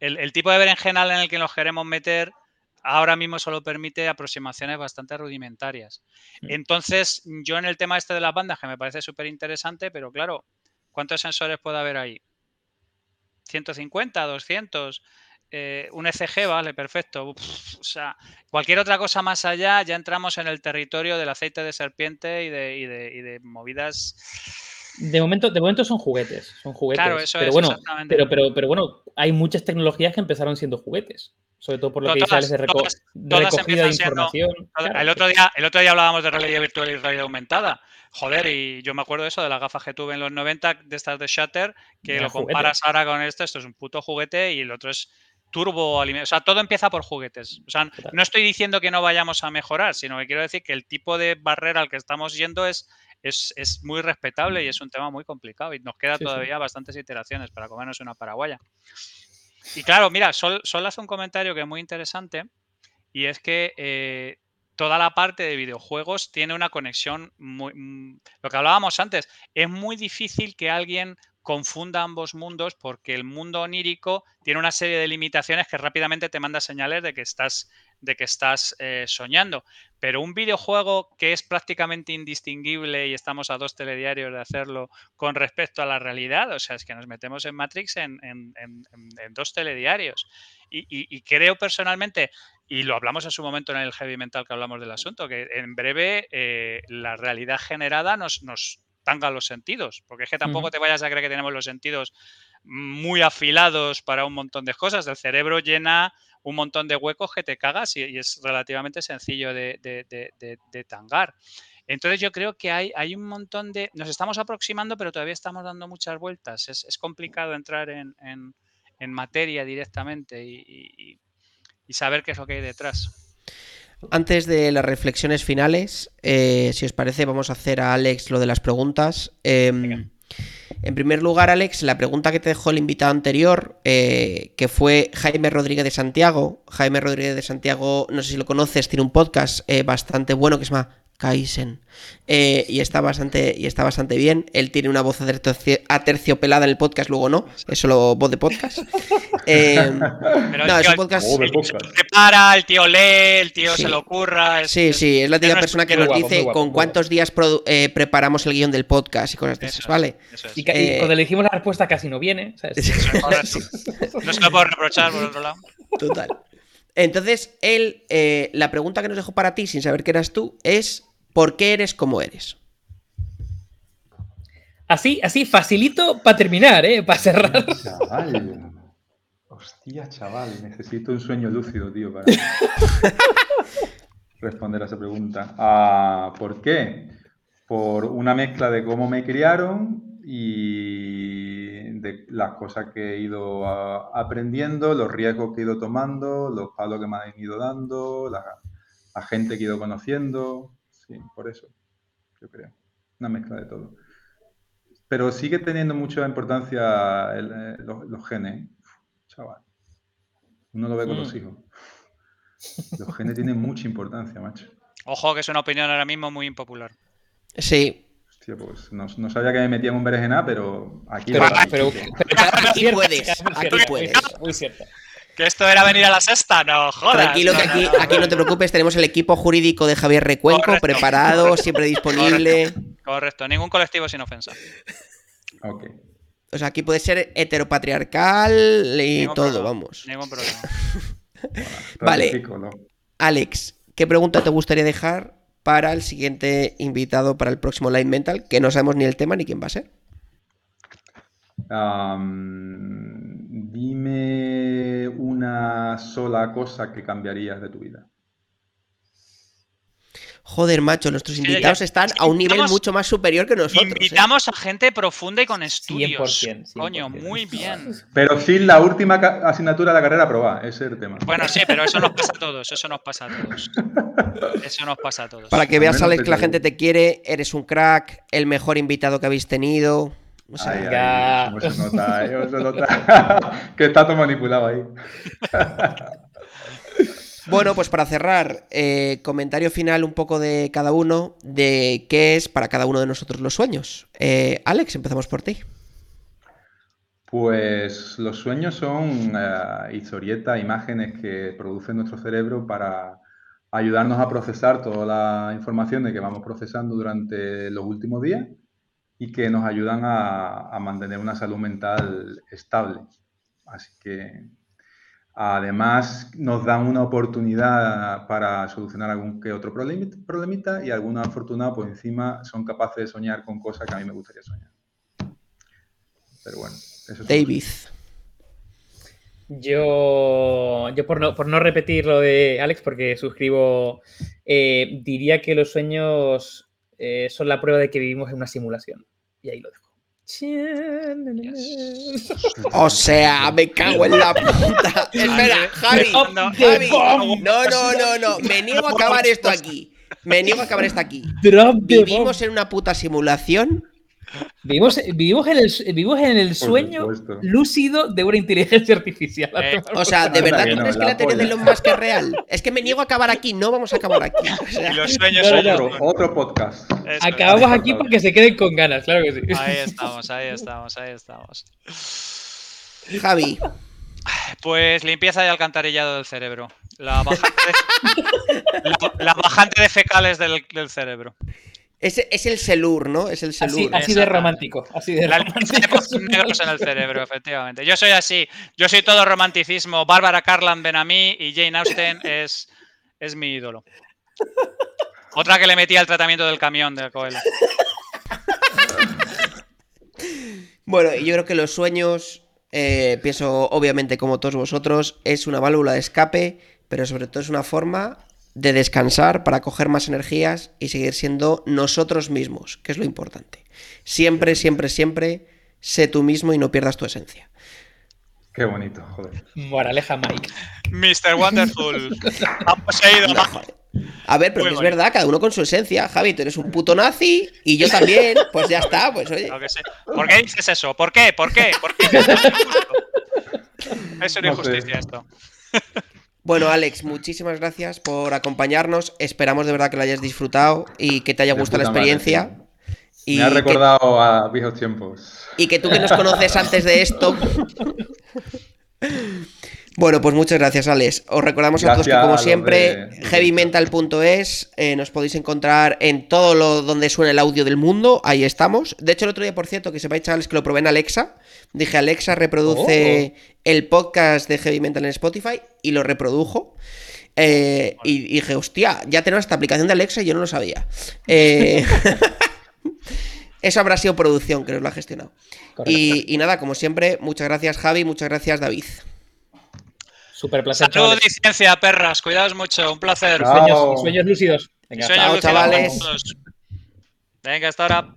El, el tipo de berenjenal en el que nos queremos meter ahora mismo solo permite aproximaciones bastante rudimentarias. Mm. Entonces, yo en el tema este de las bandas, que me parece súper interesante, pero claro, ¿cuántos sensores puede haber ahí? 150, 200. eh, un ECG, vale, perfecto. Uf, o sea, cualquier otra cosa más allá, ya entramos en el territorio del aceite de serpiente y de, y de- y de movidas. De momento, de momento son juguetes, son juguetes. Claro, eso pero es, bueno, exactamente. pero, pero, pero bueno, hay muchas tecnologías que empezaron siendo juguetes. Sobre todo por lo que dice Todas- Alex de, reco- todas- todas recogida de siendo- información. Claro, el, otro día, el otro día hablábamos de realidad virtual y realidad aumentada. Joder, y yo me acuerdo de eso, de las gafas que tuve en los 90, de estas de Shutter, que lo juguete. comparas ahora con esto, esto es un puto juguete y el otro es turbo. O sea, todo empieza por juguetes. O sea, no estoy diciendo que no vayamos a mejorar, sino que quiero decir que el tipo de barrera al que estamos yendo es, es, es muy respetable y es un tema muy complicado y nos queda Sí, sí. todavía bastantes iteraciones para comernos una paraguaya. Y claro, mira, Sol, Sol hace un comentario que es muy interesante y es que eh, toda la parte de videojuegos tiene una conexión muy... mm, Lo que hablábamos antes, es muy difícil que alguien confunda ambos mundos porque el mundo onírico tiene una serie de limitaciones que rápidamente te manda señales de que estás, de que estás eh, soñando. Pero un videojuego que es prácticamente indistinguible y estamos a dos telediarios de hacerlo con respecto a la realidad, o sea, es que nos metemos en Matrix en, en- en- dos telediarios. Y, y- y creo personalmente, y lo hablamos en su momento en el heavy mental que hablamos del asunto, que en breve eh, la realidad generada nos, nos tanga los sentidos, porque es que tampoco te vayas a creer que tenemos los sentidos muy afilados para un montón de cosas. El cerebro llena un montón de huecos que te cagas y, y es relativamente sencillo de, de- de- de- tangar. Entonces yo creo que hay, hay un montón de... Nos estamos aproximando, pero todavía estamos dando muchas vueltas. Es, es complicado entrar en, en- en materia directamente y, y- saber qué es lo que hay detrás. Antes de las reflexiones finales, eh, si os parece, vamos a hacer a Alex lo de las preguntas. Em, en primer lugar, Alex, la pregunta que te dejó el invitado anterior, eh, que fue Jaime Rodríguez de Santiago. Jaime Rodríguez de Santiago, no sé si lo conoces, tiene un podcast eh, bastante bueno que se llama Kaizen. Eh, y, está bastante, y está bastante bien. Él tiene una voz atercio- aterciopelada en el podcast, luego no. Es solo voz de podcast. Pero no, el es un podcast. De el tío podcast. se prepara, el tío lee, el tío Sí. se lo ocurra. es- Sí, sí, es la típica persona que nos guapo, dice guapo, con cuántos días eh, preparamos el guion del podcast y cosas de esas, es, ¿vale? eso es. Y, Eh, cuando le dijimos la respuesta casi no viene. correcto. No se lo puedo reprochar por otro lado. Total. Entonces, él, eh, la pregunta que nos dejó para ti, sin saber que eras tú, es ¿por qué eres como eres? Así, así, facilito para terminar, ¿eh? Para cerrar. Chaval. Hostia, chaval. Necesito un sueño lúcido, tío, para responder a esa pregunta. Ah, ¿Por qué? Por una mezcla de cómo me criaron y de las cosas que he ido ah, aprendiendo, los riesgos que he ido tomando, los palos que me han ido dando, la, la gente que he ido conociendo. Sí, por eso, yo creo. Una mezcla de todo. Pero sigue teniendo mucha importancia el, eh, los, los genes, chaval. Uno lo ve con los Mm. hijos. Los genes tienen mucha importancia, macho. Ojo, que es una opinión ahora mismo muy impopular. Sí, Hostia, pues no, no sabía que me metía en un berenjena, pero aquí Pero, pero, pero Aquí puedes, aquí puedes. Muy cierto. ¿Que esto era venir a la sexta? No, jodas. tranquilo que aquí, no, no. aquí no te preocupes, tenemos el equipo jurídico de Javier Recuenco Correcto. preparado, siempre disponible. Correcto, ningún colectivo sin ofensa. Ok. O sea, aquí puede ser heteropatriarcal y Ningún todo, problema, vamos. Ningún problema. Vale. Alex, ¿qué pregunta te gustaría dejar para el siguiente invitado para el próximo Live Mental? Que no sabemos ni el tema ni quién va a ser. Am, dime una sola cosa que cambiarías de tu vida. Joder, macho, nuestros invitados están a un nivel mucho más superior que nosotros. ¿eh? Invitamos a gente profunda y con estudios. 100%, 100%. Coño, muy bien. Pero sin la última asignatura de la carrera aprobada, ese es el tema. Bueno, sí, pero eso nos pasa a todos. Eso nos pasa a todos. Eso nos pasa a todos. Para que veas, Alex, que la gente te quiere, eres un crack, el mejor invitado que habéis tenido. O sea, Ay, ay, Ya. cómo se nota, eh, cómo se nota. que está todo manipulado ahí. Bueno, pues para cerrar, eh, comentario final un poco de cada uno de qué es para cada uno de nosotros los sueños. Eh, Alex, empezamos por ti. Pues los sueños son eh, historietas, imágenes que produce nuestro cerebro para ayudarnos a procesar toda la información de que vamos procesando durante los últimos días y que nos ayudan a, a mantener una salud mental estable. Así que además nos dan una oportunidad para solucionar algún que otro problemi- problemita y algunos afortunados por encima son capaces de soñar con cosas que a mí me gustaría soñar. Pero bueno, eso es David. Yo, yo por, no, por no repetir lo de Alex, porque suscribo, eh, diría que los sueños eh, son la prueba de que vivimos en una simulación. Y ahí lo dejo. O sea, me cago en la puta. Espera, Javi. No, Javi. no, No, no, no. Me niego a acabar esto aquí. Me niego a acabar esto aquí. Vivimos en una puta simulación. Vivimos, vivimos en el, vivimos en el sueño lúcido de una inteligencia artificial. Eh, O sea, ¿de verdad que tú no, crees que la la teoría de. Elon Musk es real? Es que me niego a acabar aquí. No vamos a acabar aquí. O sea, Y los sueños No, no, son no. Otro, otro podcast. Eso. Acabamos aquí para que se queden con ganas, claro que sí. Ahí estamos, ahí estamos, ahí estamos. Javi. Pues limpieza y alcantarillado del cerebro. La bajante de, la, la bajante de fecales del, del cerebro. Es, es el Selur, ¿no? Es el Así, Selur. así de Exactamente. romántico. Así de La de romántico. negros en el cerebro, efectivamente. Yo soy así. Yo soy todo romanticismo. Bárbara Carlan Benamí y Jane Austen es, es mi ídolo. Otra que le metía el tratamiento del camión de Coelho. Bueno, y yo creo que los sueños, eh, pienso obviamente como todos vosotros, es una válvula de escape, pero sobre todo es una forma de descansar para coger más energías y seguir siendo nosotros mismos, que es lo importante. Siempre, siempre, siempre, sé tú mismo y no pierdas tu esencia. Qué bonito, joder. Moraleja Mike. Mr. Wonderful. Ha poseído. No, joder. A ver, pero Muy que es bonito. verdad, cada uno con su esencia. Javi, tú eres un puto nazi y yo también. Pues ya está, pues oye. Claro que sí. ¿Por qué dices eso? ¿Por qué? ¿Por qué? ¿Por qué? Es una No sé. injusticia esto. Bueno, Alex, muchísimas gracias por acompañarnos. Esperamos de verdad que lo hayas disfrutado y que te haya gustado la madre, experiencia. Y Me ha que- recordado a viejos tiempos. y que tú que nos conoces antes de esto. Bueno, pues muchas gracias, Alex. Os recordamos a todos que, como siempre, heavymental.es eh, nos podéis encontrar en todo lo donde suena el audio del mundo. Ahí estamos. De hecho, el otro día, por cierto, que sepáis, chavales, que lo probé en Alexa. Dije, Alexa, reproduce el podcast de Heavy Mental en Spotify y lo reprodujo. Eh, y dije, hostia, ya tenemos esta aplicación de Alexa y yo no lo sabía. Eh, Eso habrá sido producción que nos lo ha gestionado. Y nada, como siempre, muchas gracias Javi, muchas gracias David. Súper placer, Salud chavales. y ciencia, perras. Cuidaos mucho. Un placer. Sueños, sueños lúcidos. Venga, Sueños Chao, lúcidos chavales. Venga, hasta ahora.